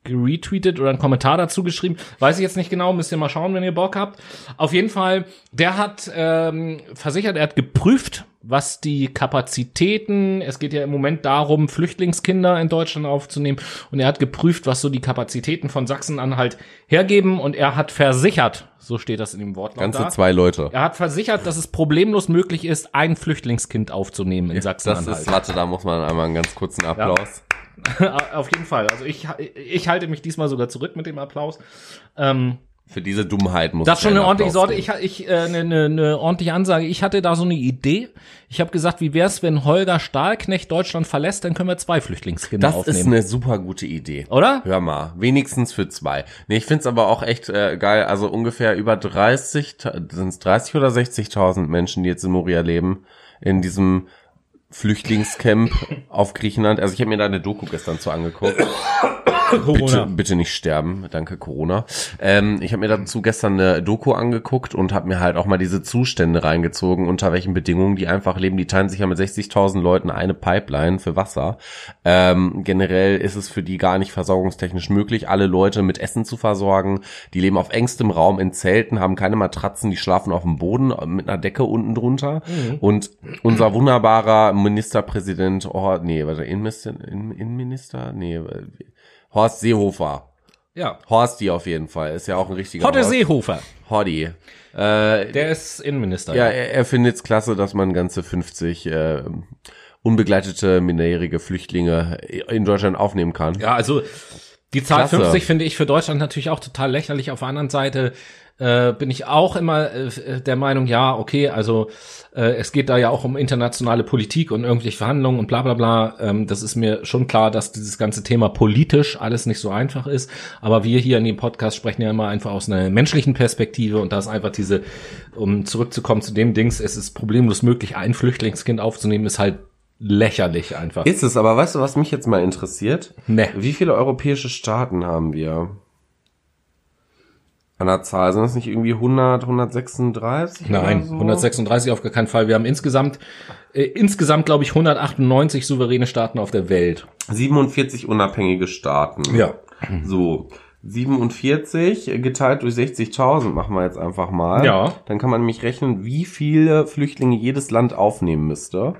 geretweetet oder einen Kommentar dazu geschrieben. Weiß ich jetzt nicht genau, müsst ihr mal schauen, wenn ihr Bock habt. Auf jeden Fall, der hat ähm, versichert, er hat geprüft, was die Kapazitäten, es geht ja im Moment darum, Flüchtlingskinder in Deutschland aufzunehmen, und er hat geprüft, was so die Kapazitäten von Sachsen-Anhalt hergeben, und er hat versichert, so steht das in dem Wortlaut Ganze da, zwei Leute. er hat versichert, dass es problemlos möglich ist, ein Flüchtlingskind aufzunehmen in Das Sachsen-Anhalt. ist, warte, da muss man einmal einen ganz kurzen Applaus. Auf jeden Fall. Also ich, ich halte mich diesmal sogar zurück mit dem Applaus. Ähm, Für diese Dummheit muss das ist schon eine ordentliche Sorte. Ich, ich äh, eine, eine, eine ordentliche Ansage. Ich hatte da so eine Idee. Ich habe gesagt, wie wär's, wenn Holger Stahlknecht Deutschland verlässt, dann können wir zwei Flüchtlingskinder Das ist aufnehmen. eine super gute Idee. Oder? Hör mal, wenigstens für zwei. Nee, ich find's aber auch echt äh, geil. Also ungefähr über 30, sind es 30 oder 60.000 Menschen, die jetzt in Moria leben, in diesem Flüchtlingscamp auf Griechenland. Also ich habe mir da eine Doku gestern zu angeguckt. Bitte, bitte nicht sterben, danke Corona. Ähm, ich habe mir dazu gestern eine Doku angeguckt und habe mir halt auch mal diese Zustände reingezogen, unter welchen Bedingungen die einfach leben. Die teilen sich ja mit 60.000 Leuten eine Pipeline für Wasser. Ähm, generell ist es für die gar nicht versorgungstechnisch möglich, alle Leute mit Essen zu versorgen. Die leben auf engstem Raum in Zelten, haben keine Matratzen, die schlafen auf dem Boden mit einer Decke unten drunter. Und unser wunderbarer Ministerpräsident, oh, nee, warte, Innenminister, Innen- Innenminister, nee, äh, Horst Seehofer. Ja. Horsti auf jeden Fall. Ist ja auch ein richtiger Hotte Horst. Seehofer. Hordi. Äh, Der ist Innenminister. ja, er, er findet es klasse, dass man ganze 50 äh, unbegleitete minderjährige Flüchtlinge in Deutschland aufnehmen kann. Ja, also die Zahl Klasse. 50 finde ich für Deutschland natürlich auch total lächerlich. Auf der anderen Seite äh, bin ich auch immer äh, der Meinung, ja, okay, also äh, es geht da ja auch um internationale Politik und irgendwelche Verhandlungen und bla bla bla. Ähm, das ist mir schon klar, dass dieses ganze Thema politisch alles nicht so einfach ist. Aber wir hier in dem Podcast sprechen ja immer einfach aus einer menschlichen Perspektive und da ist einfach diese, um zurückzukommen zu dem Dings, es ist problemlos möglich, ein Flüchtlingskind aufzunehmen, ist halt lächerlich einfach. Ist es, aber weißt du, was mich jetzt mal interessiert? Ne. Wie viele europäische Staaten haben wir? An der Zahl sind das nicht irgendwie 100, 136? Nein, so? 136 auf gar keinen Fall. Wir haben insgesamt, äh, insgesamt glaube ich 198 souveräne Staaten auf der Welt. 47 unabhängige Staaten. So. 47 geteilt durch 60.000 machen wir jetzt einfach mal. Ja. Dann kann man nämlich rechnen, wie viele Flüchtlinge jedes Land aufnehmen müsste,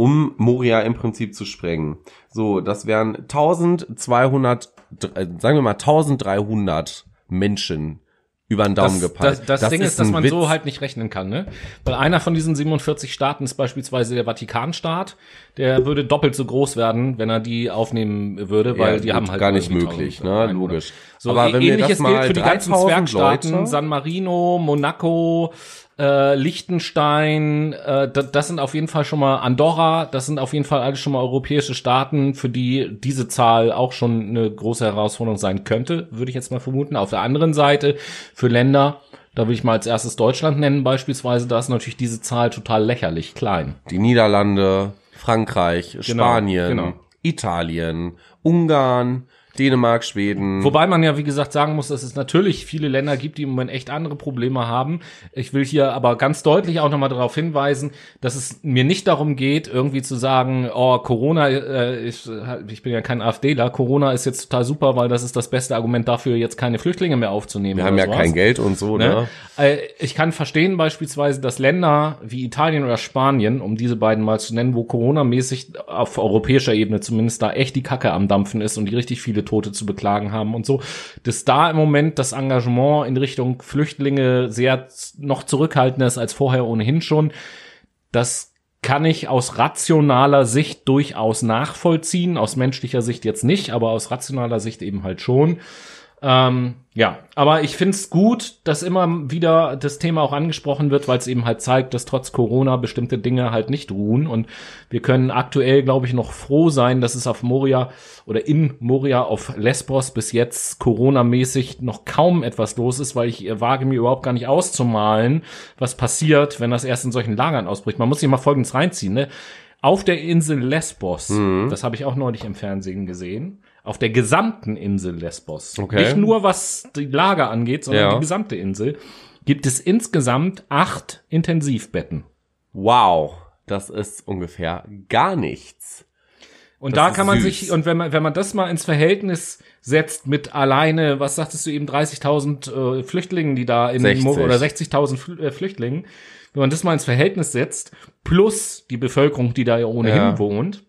um Moria im Prinzip zu sprengen. So, das wären 1200, äh, sagen wir mal 1300 Menschen über den Daumen Das, gepeilt. das, das, Ding ist, dass man Witz. so halt nicht rechnen kann, ne? Weil einer von diesen 47 Staaten ist beispielsweise der Vatikanstaat. Der würde doppelt so groß werden, wenn er die aufnehmen würde, weil Ja, die haben halt gar nicht möglich, 1000 ne? Logisch. So, Aber wenn wir das mal gilt für die ganzen 3000 Zwergstaaten, Leute- San Marino, Monaco, äh, Liechtenstein, äh, das, das sind auf jeden Fall schon mal Andorra, das sind auf jeden Fall alles schon mal europäische Staaten, für die diese Zahl auch schon eine große Herausforderung sein könnte, würde ich jetzt mal vermuten. Auf der anderen Seite für Länder, da will ich mal als erstes Deutschland nennen beispielsweise, da ist natürlich diese Zahl total lächerlich klein. die Niederlande, Frankreich, Spanien, genau. Italien, Ungarn, Dänemark, Schweden. Wobei man ja, wie gesagt, sagen muss, dass es natürlich viele Länder gibt, die im Moment echt andere Probleme haben. Ich will hier aber ganz deutlich auch nochmal darauf hinweisen, dass es mir nicht darum geht, irgendwie zu sagen, oh, Corona, äh, ich, ich bin ja kein AfDler, Corona ist jetzt total super, weil das ist das beste Argument dafür, jetzt keine Flüchtlinge mehr aufzunehmen. wir haben ja sowas. kein Geld und so, ne? Ne? Äh, Ich kann verstehen beispielsweise, dass Länder wie Italien oder Spanien, um diese beiden mal zu nennen, wo Corona-mäßig auf europäischer Ebene zumindest da echt die Kacke am Dampfen ist und die richtig viele Tote zu beklagen haben und so, dass da im Moment das Engagement in Richtung Flüchtlinge sehr noch zurückhaltender ist als vorher ohnehin schon. Das kann ich aus rationaler Sicht durchaus nachvollziehen, aus menschlicher Sicht jetzt nicht, aber aus rationaler Sicht eben halt schon. Ähm, ja, aber ich find's gut, dass immer wieder das Thema auch angesprochen wird, weil es eben halt zeigt, dass trotz Corona bestimmte Dinge halt nicht ruhen. Und wir können aktuell, glaube ich, noch froh sein, dass es auf Moria oder in Moria auf Lesbos bis jetzt Corona-mäßig noch kaum etwas los ist, weil ich äh, wage mir überhaupt gar nicht auszumalen, was passiert, wenn das erst in solchen Lagern ausbricht. Man muss sich mal Folgendes reinziehen, ne? auf der Insel Lesbos, Mhm. das habe ich auch neulich im Fernsehen gesehen, auf der gesamten Insel Lesbos, Okay. nicht nur was die Lager angeht, sondern Ja. die gesamte Insel, gibt es insgesamt acht Intensivbetten. Wow, das ist ungefähr gar nichts. Und Das da kann man süß. sich, und wenn man, wenn man das mal ins Verhältnis setzt mit alleine, was sagtest du eben, 30.000 äh, Flüchtlingen, die da in 60. Mo- oder 60.000 Flü äh, Flüchtlingen, wenn man das mal ins Verhältnis setzt, plus die Bevölkerung, die da ja ohnehin Ja. wohnt,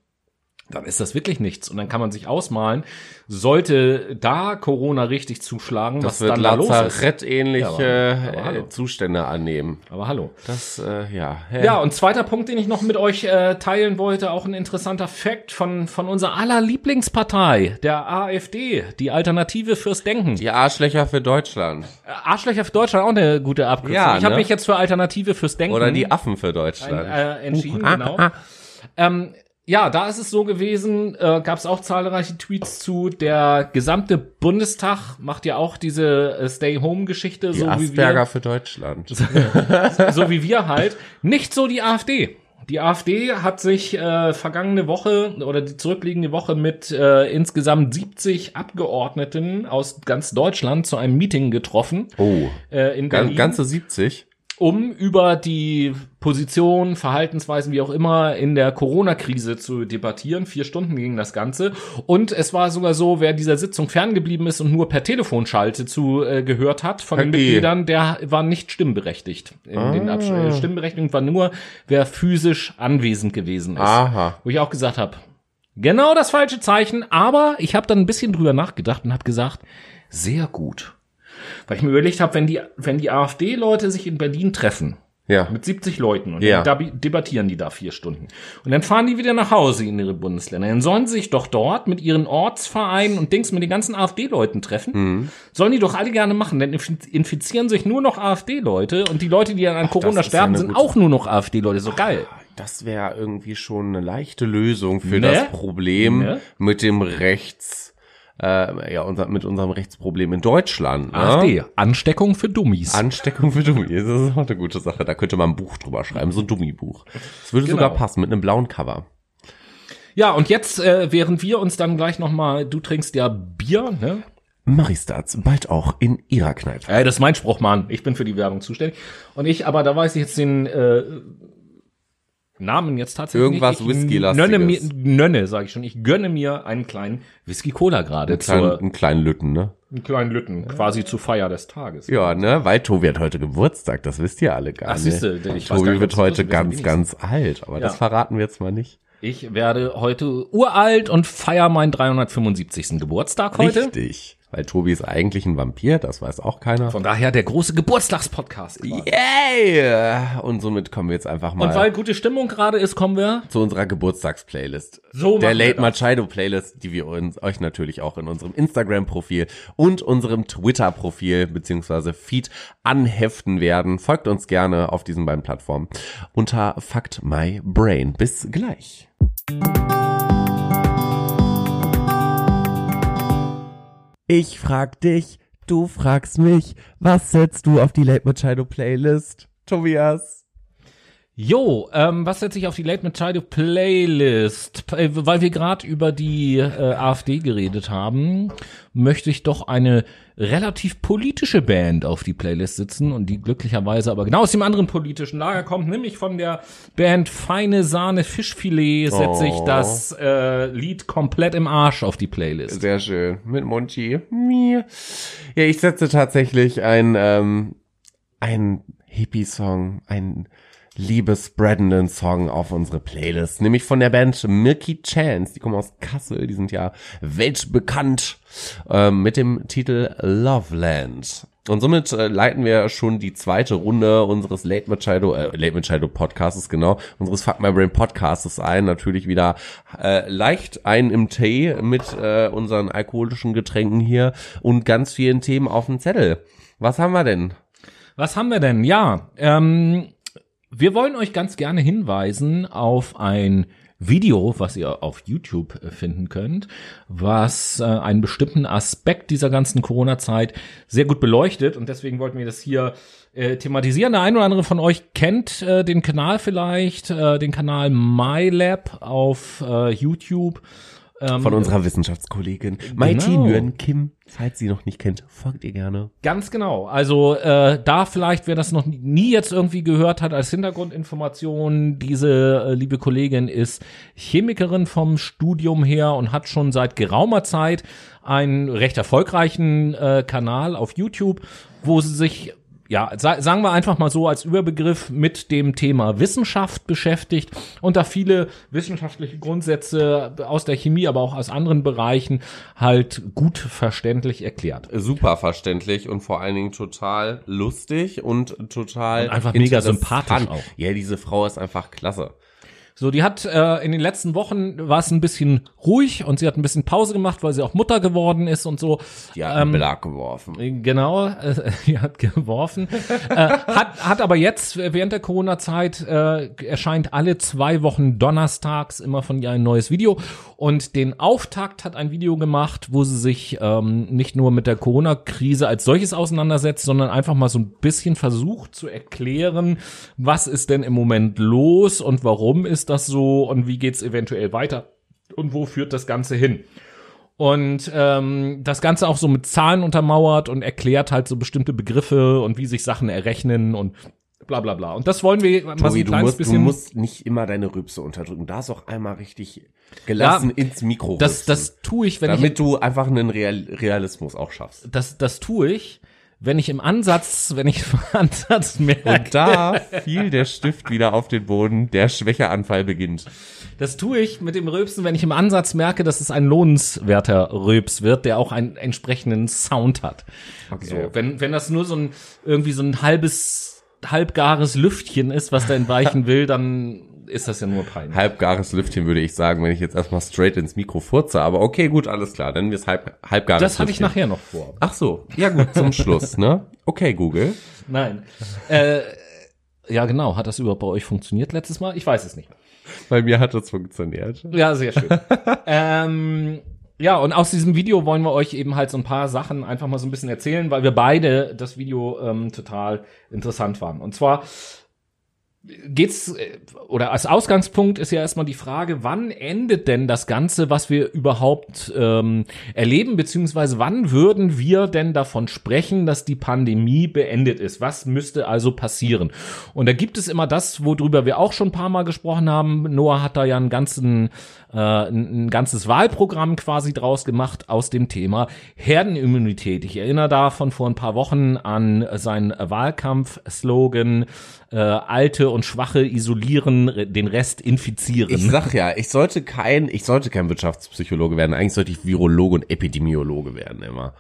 dann ist das wirklich nichts. Und dann kann man sich ausmalen, sollte da Corona richtig zuschlagen, Das was wird dann da los ist. Lazarettähnliche Ja, äh, Zustände annehmen. Aber hallo. Das, äh, ja. Ja, und zweiter Punkt, den ich noch mit euch äh, teilen wollte, auch ein interessanter Fakt von, von unserer aller Lieblingspartei, der AfD, die Alternative fürs Denken. Die Arschlöcher für Deutschland. Äh, Arschlöcher für Deutschland, auch eine gute Abkürzung. Ja, ich habe ne? mich jetzt für Alternative fürs Denken Oder die Affen für ein, Deutschland. äh, entschieden, Uh, genau. ah, ah. Ähm, ja, da ist es so gewesen, äh, gab es auch zahlreiche Tweets zu. Der gesamte Bundestag macht ja auch diese äh, Stay-Home-Geschichte, Die so wie Asperger wir, für Deutschland. so wie wir halt. Nicht so die AfD. Die AfD hat sich äh, vergangene Woche oder die zurückliegende Woche mit äh, insgesamt 70 Abgeordneten aus ganz Deutschland zu einem Meeting getroffen Oh, äh, in Berlin. ganze 70. um über die Position, Verhaltensweisen, wie auch immer, in der Corona-Krise zu debattieren. Vier Stunden ging das Ganze. Und es war sogar so, wer dieser Sitzung ferngeblieben ist und nur per Telefonschalte zu äh, gehört hat von den. Mitgliedern, der war nicht stimmberechtigt. In den Absch äh, Stimmberechtigung war nur, wer physisch anwesend gewesen ist. Aha. Wo ich auch gesagt habe, genau das falsche Zeichen, aber ich habe dann ein bisschen drüber nachgedacht und habe gesagt, sehr gut. Weil ich mir überlegt habe, wenn die, wenn die AfD-Leute sich in Berlin treffen, Ja. mit 70 Leuten und Ja. dann debattieren die da vier Stunden. Und dann fahren die wieder nach Hause in ihre Bundesländer. Dann sollen sie sich doch dort mit ihren Ortsvereinen und Dings mit den ganzen AfD-Leuten treffen. Mhm. Sollen die doch alle gerne machen. Dann inf- infizieren sich nur noch AfD-Leute und die Leute, die dann an Corona ist ja sterben, eine sind auch nur noch AfD-Leute. So geil. Das wäre irgendwie schon eine leichte Lösung für Ne? das Problem Ne? mit dem Rechts, äh, ja, unser, mit unserem Rechtsproblem in Deutschland. Ne? AfD. Ansteckung für Dummies. Ansteckung für Dummies, das ist auch eine gute Sache. Da könnte man ein Buch drüber schreiben, so ein Dummy-Buch. Das würde Genau. sogar passen, mit einem blauen Cover. Ja, und jetzt, äh, während wir uns dann gleich noch mal, du trinkst ja Bier, ne? Maristats, bald auch in ihrer Kneipe. Äh, das ist mein Spruch, Mann. Ich bin für die Werbung zuständig. Und ich, aber da weiß ich jetzt den äh, Namen jetzt tatsächlich Irgendwas nicht. Ich Whisky-lastiges. Nönne mir, Nönne, sage ich schon. Ich gönne mir einen kleinen Whisky-Cola gerade. Einen kleinen, einen kleinen Lütten, ne? Einen kleinen Lütten, quasi zur Feier des Tages. Ja, ne? Weil Tobi hat heute Geburtstag, das wisst ihr alle gar Ach, nicht. siehste, ich gar Tobi nicht, wird das heute ganz, ganz alt, aber das Ja. verraten wir jetzt mal nicht. Ich werde heute uralt und feier meinen 375. Geburtstag heute. Richtig. Weil Tobi ist eigentlich ein Vampir, das weiß auch keiner. Von daher der große Geburtstagspodcast. Yay! Und somit kommen wir jetzt einfach mal Und weil gute Stimmung gerade ist, kommen wir zu unserer Geburtstagsplaylist. So Der Late. Machado Playlist, die wir uns, euch natürlich auch in unserem Instagram-Profil und unserem Twitter-Profil beziehungsweise Feed anheften werden. Folgt uns gerne auf diesen beiden Plattformen unter Fact My Brain. Bis gleich. Ich frag dich, du fragst mich, was setzt du auf die Late Machado Playlist? Tobias. Jo, ähm, was setze ich auf die Late Machado Playlist? Äh, Weil wir gerade über die äh, AfD geredet haben, möchte ich doch eine relativ politische Band auf die Playlist sitzen und die glücklicherweise aber genau aus dem anderen politischen Lager kommt, nämlich von der Band Feine Sahne Fischfilet setze ich Oh. das äh, Lied komplett im Arsch auf die Playlist. Sehr schön. Mit Monchi. Mir. Ja, ich setze tatsächlich ein, ähm, ein Hippie-Song, ein liebesbreadenden Song auf unsere Playlist, nämlich von der Band Milky Chance. Die kommen aus Kassel, die sind ja weltbekannt ähm, mit dem Titel Loveland. Und somit äh, leiten wir schon die zweite Runde unseres Late Machado, äh, Late Machado Podcasts, genau, unseres Fuck My Brain Podcasts ein. Natürlich wieder äh, leicht ein im Tee mit äh, unseren alkoholischen Getränken hier und ganz vielen Themen auf dem Zettel. Was haben wir denn? Was haben wir denn? Ja, ähm, wir wollen euch ganz gerne hinweisen auf ein Video, was ihr auf YouTube äh, finden könnt, was äh, einen bestimmten Aspekt dieser ganzen Corona-Zeit sehr gut beleuchtet. Und deswegen wollten wir das hier äh, thematisieren. Der ein oder andere von euch kennt äh, den Kanal vielleicht, äh, den Kanal MyLab auf YouTube. Ähm, Von unserer Wissenschaftskollegin Maiti Genau. Nguyen Kim. Falls sie noch nicht kennt, folgt ihr gerne. Ganz genau. Also äh, da vielleicht, wer das noch nie jetzt irgendwie gehört hat, als Hintergrundinformation, diese äh, liebe Kollegin ist Chemikerin vom Studium her und hat schon seit geraumer Zeit einen recht erfolgreichen äh, Kanal auf YouTube, wo sie sich ja, sa sagen wir einfach mal so als Überbegriff mit dem Thema Wissenschaft beschäftigt und da viele wissenschaftliche Grundsätze aus der Chemie, aber auch aus anderen Bereichen halt gut verständlich erklärt. Super verständlich und vor allen Dingen total lustig und total Und einfach mega sympathisch auch. Ja, diese Frau ist einfach klasse. So, die hat äh, in den letzten Wochen war es ein bisschen ruhig und sie hat ein bisschen Pause gemacht, weil sie auch Mutter geworden ist und so. Die hat einen Belag geworfen. Genau, äh, die hat geworfen. äh, hat, hat aber jetzt äh, während der Corona-Zeit äh, erscheint alle zwei Wochen donnerstags immer von ihr ein neues Video. Und den Auftakt hat ein Video gemacht, wo sie sich ähm, nicht nur mit der Corona-Krise als solches auseinandersetzt, sondern einfach mal so ein bisschen versucht zu erklären, was ist denn im Moment los und warum ist das so und wie geht's eventuell weiter und wo führt das Ganze hin. Und ähm, das Ganze auch so mit Zahlen untermauert und erklärt halt so bestimmte Begriffe und wie sich Sachen errechnen und bla bla bla. Und das wollen wir mal so Tobi, ein du kleines musst, du bisschen. musst nicht immer deine Rübse unterdrücken. Du darfst auch einmal richtig gelassen Ja, ins Mikro das, das tue ich, wenn damit du einfach einen Real Realismus auch schaffst. ich das, das tue ich, wenn ich im Ansatz, wenn ich im Ansatz merke, Und da fiel der Stift wieder auf den Boden, der Schwächeanfall beginnt. das tue ich mit dem Rülpsen, wenn ich im Ansatz merke, dass es ein lohnenswerter Rülps wird, der auch einen entsprechenden Sound hat. So, wenn, wenn das nur so ein, irgendwie so ein halbes, halbgares Lüftchen ist, was da entweichen will, dann ist das ja nur peinlich. Halbgares Lüftchen würde ich sagen, wenn ich jetzt erstmal straight ins Mikro furze. Aber okay, gut, alles klar. Dann ist halb, halbgares Das hatte ich nachher noch vor. Ach so, ja gut, zum Schluss, ne? Okay, Google. Nein. äh, ja, genau. Hat das überhaupt bei euch funktioniert letztes Mal? Ich weiß es nicht. Bei mir hat das funktioniert. Ja, sehr schön. ähm, ja, und aus diesem Video wollen wir euch eben halt so ein paar Sachen einfach mal so ein bisschen erzählen, weil wir beide das Video ähm, total interessant waren. Und zwar geht's äh, oder als Ausgangspunkt ist ja erstmal die Frage, wann endet denn das Ganze, was wir überhaupt ähm, erleben, beziehungsweise wann würden wir denn davon sprechen, dass die Pandemie beendet ist? Was müsste also passieren? Und da gibt es immer das, worüber wir auch schon ein paar Mal gesprochen haben. Noah hat da ja einen ganzen äh, ein, ganzes Wahlprogramm quasi draus gemacht aus dem Thema Herdenimmunität. Ich erinnere da von vor ein paar Wochen an seinen Wahlkampf-Slogan äh, Alte und Schwache isolieren, re- den Rest infizieren. Ich sag ja, ich sollte kein, ich sollte kein Wirtschaftspsychologe werden. Eigentlich sollte ich Virologe und Epidemiologe werden immer.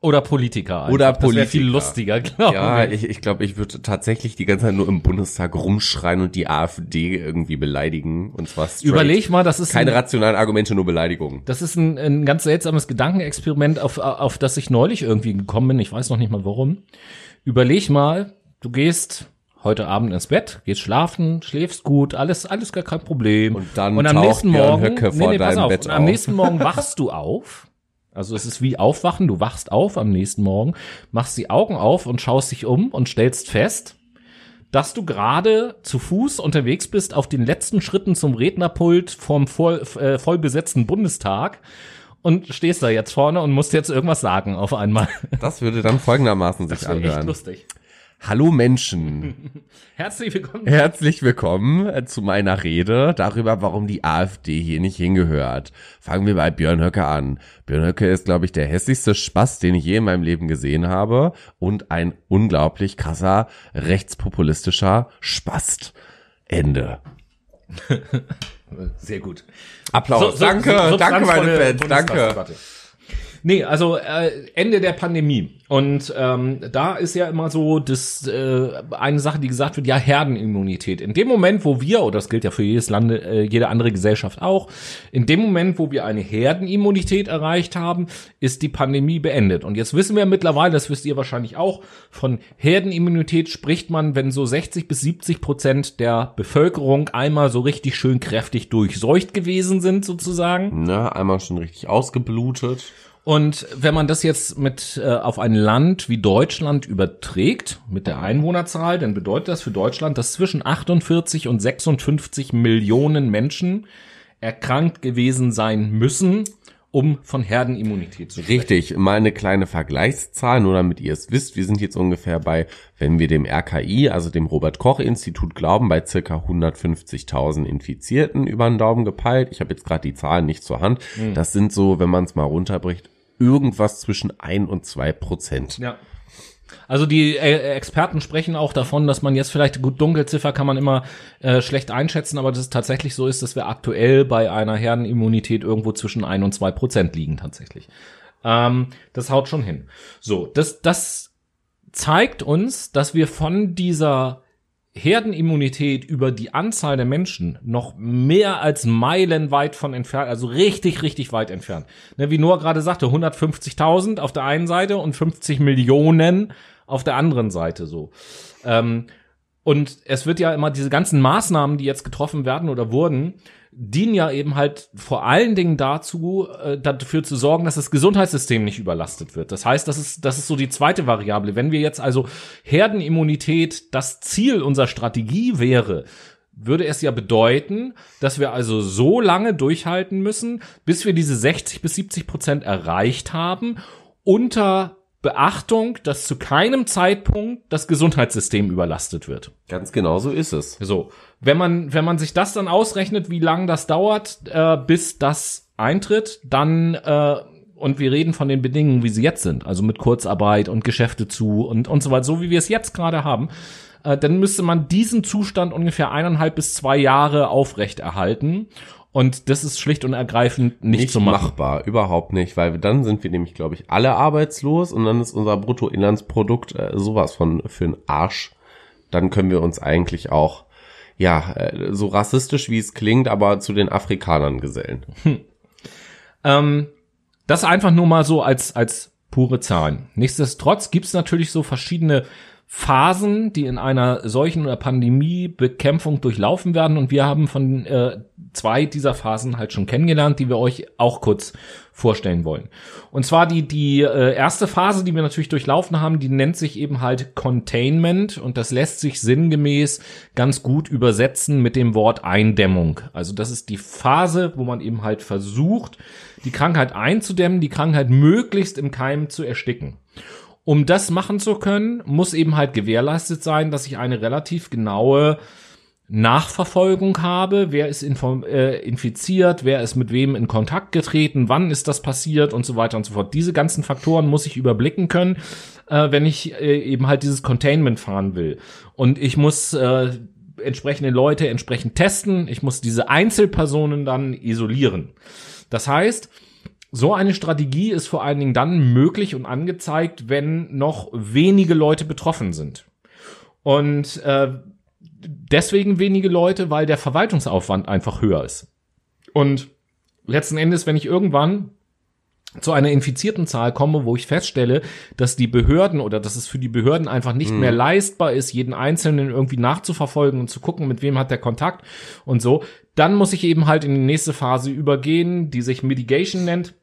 Oder Politiker. einfach. Oder Das wäre viel Politiker. lustiger, glaube Ja, ich. ich, ich glaube, ich würde tatsächlich die ganze Zeit nur im Bundestag rumschreien und die AfD irgendwie beleidigen. Und zwar straight. Überleg mal, das ist Keine ein, rationalen Argumente, nur Beleidigungen. das ist ein, ein ganz seltsames Gedankenexperiment, auf, auf das ich neulich irgendwie gekommen bin. Ich weiß noch nicht mal warum. Überleg mal, du gehst heute Abend ins Bett, gehst schlafen, schläfst gut, alles, alles gar kein Problem. Und dann und am nächsten Morgen, Höcke vor pass deinem auf, Bett und am auf. nächsten Morgen wachst du auf. Also es ist wie aufwachen, du wachst auf am nächsten Morgen, machst die Augen auf und schaust dich um und stellst fest, dass du gerade zu Fuß unterwegs bist auf den letzten Schritten zum Rednerpult vom voll, äh, voll besetzten Bundestag und stehst da jetzt vorne und musst jetzt irgendwas sagen auf einmal. Das würde dann folgendermaßen sich Das wäre echt anhören. lustig. Hallo Menschen. Herzlich willkommen. Herzlich willkommen äh, zu meiner Rede darüber, warum die AfD hier nicht hingehört. Fangen wir bei Björn Höcke an. Björn Höcke ist, glaube ich, der hässlichste Spaß, den ich je in meinem Leben gesehen habe und ein unglaublich krasser rechtspopulistischer Spast. Ende. Sehr gut. Applaus. So- so- danke, so- danke meine Fans, danke. Nee, also äh, Ende der Pandemie. Und ähm, da ist ja immer so das äh, eine Sache, die gesagt wird, ja, Herdenimmunität. In dem Moment, wo wir, oder das gilt ja für jedes Land, äh, jede andere Gesellschaft auch, in dem Moment, wo wir eine Herdenimmunität erreicht haben, ist die Pandemie beendet. Und jetzt wissen wir mittlerweile, das wisst ihr wahrscheinlich auch, von Herdenimmunität spricht man, wenn so 60 bis 70 Prozent der Bevölkerung einmal so richtig schön kräftig durchseucht gewesen sind, sozusagen. Ne, einmal schon richtig ausgeblutet. Und wenn man das jetzt mit äh, auf ein Land wie Deutschland überträgt, mit der Einwohnerzahl, dann bedeutet das für Deutschland, dass zwischen 48 und 56 Millionen Menschen erkrankt gewesen sein müssen, um von Herdenimmunität zu sprechen. Richtig, mal eine kleine Vergleichszahl, nur damit ihr es wisst. Wir sind jetzt ungefähr bei, wenn wir dem RKI, also dem Robert Koch Institut glauben, bei circa 150.000 Infizierten über den Daumen gepeilt. Ich habe jetzt gerade die Zahlen nicht zur Hand. Das sind so, wenn man es mal runterbricht, irgendwas zwischen ein und zwei Prozent. Ja. Also die äh, Experten sprechen auch davon, dass man jetzt vielleicht gut Dunkelziffer kann man immer äh, schlecht einschätzen, aber dass es tatsächlich so ist, dass wir aktuell bei einer Herdenimmunität irgendwo zwischen ein und zwei Prozent liegen tatsächlich. Ähm, das haut schon hin. So, das das zeigt uns, dass wir von dieser Herdenimmunität über die Anzahl der Menschen noch mehr als meilenweit von entfernt, also richtig, richtig weit entfernt. Ne, wie Noah gerade sagte, 150.000 auf der einen Seite und 50 Millionen auf der anderen Seite so. Ähm, und es wird ja immer diese ganzen Maßnahmen, die jetzt getroffen werden oder wurden, dienen ja eben halt vor allen Dingen dazu, äh, dafür zu sorgen, dass das Gesundheitssystem nicht überlastet wird. Das heißt, das ist, das ist so die zweite Variable. Wenn wir jetzt also Herdenimmunität das Ziel unserer Strategie wäre, würde es ja bedeuten, dass wir also so lange durchhalten müssen, bis wir diese 60 bis 70 Prozent erreicht haben, unter Beachtung, dass zu keinem Zeitpunkt das Gesundheitssystem überlastet wird. Ganz genau so ist es. So, wenn man, wenn man sich das dann ausrechnet, wie lange das dauert, äh, bis das eintritt, dann äh, und wir reden von den Bedingungen, wie sie jetzt sind, also mit Kurzarbeit und Geschäfte zu und und so weiter, so wie wir es jetzt gerade haben, äh, dann müsste man diesen Zustand ungefähr eineinhalb bis zwei Jahre aufrechterhalten. Und das ist schlicht und ergreifend nicht, Nicht zu machen. machbar, überhaupt nicht, weil dann sind wir nämlich, glaube ich, alle arbeitslos und dann ist unser Bruttoinlandsprodukt äh, sowas von für den Arsch. Dann können wir uns eigentlich auch, ja, äh, so rassistisch wie es klingt, aber zu den Afrikanern gesellen. Ähm, das einfach nur mal so als, als pure Zahlen. Nichtsdestotrotz gibt's natürlich so verschiedene Phasen, die in einer solchen oder Pandemiebekämpfung durchlaufen werden. Und wir haben von äh, zwei dieser Phasen halt schon kennengelernt, die wir euch auch kurz vorstellen wollen. Und zwar die, die äh, erste Phase, die wir natürlich durchlaufen haben, die nennt sich eben halt Containment und das lässt sich sinngemäß ganz gut übersetzen mit dem Wort Eindämmung. Also das ist die Phase, wo man eben halt versucht, die Krankheit einzudämmen, die Krankheit möglichst im Keim zu ersticken. Um das machen zu können, muss eben halt gewährleistet sein, dass ich eine relativ genaue Nachverfolgung habe, wer ist äh, infiziert, wer ist mit wem in Kontakt getreten, wann ist das passiert und so weiter und so fort. Diese ganzen Faktoren muss ich überblicken können, äh, wenn ich äh, eben halt dieses Containment fahren will. Und ich muss äh, entsprechende Leute entsprechend testen, ich muss diese Einzelpersonen dann isolieren. Das heißt, so eine Strategie ist vor allen Dingen dann möglich und angezeigt, wenn noch wenige Leute betroffen sind. Und äh, deswegen wenige Leute, weil der Verwaltungsaufwand einfach höher ist. Und letzten Endes, wenn ich irgendwann zu einer infizierten Zahl komme, wo ich feststelle, dass die Behörden oder dass es für die Behörden einfach nicht mehr leistbar ist, jeden Einzelnen irgendwie nachzuverfolgen und zu gucken, mit wem hat der Kontakt und so, dann muss ich eben halt in die nächste Phase übergehen, die sich Mitigation nennt.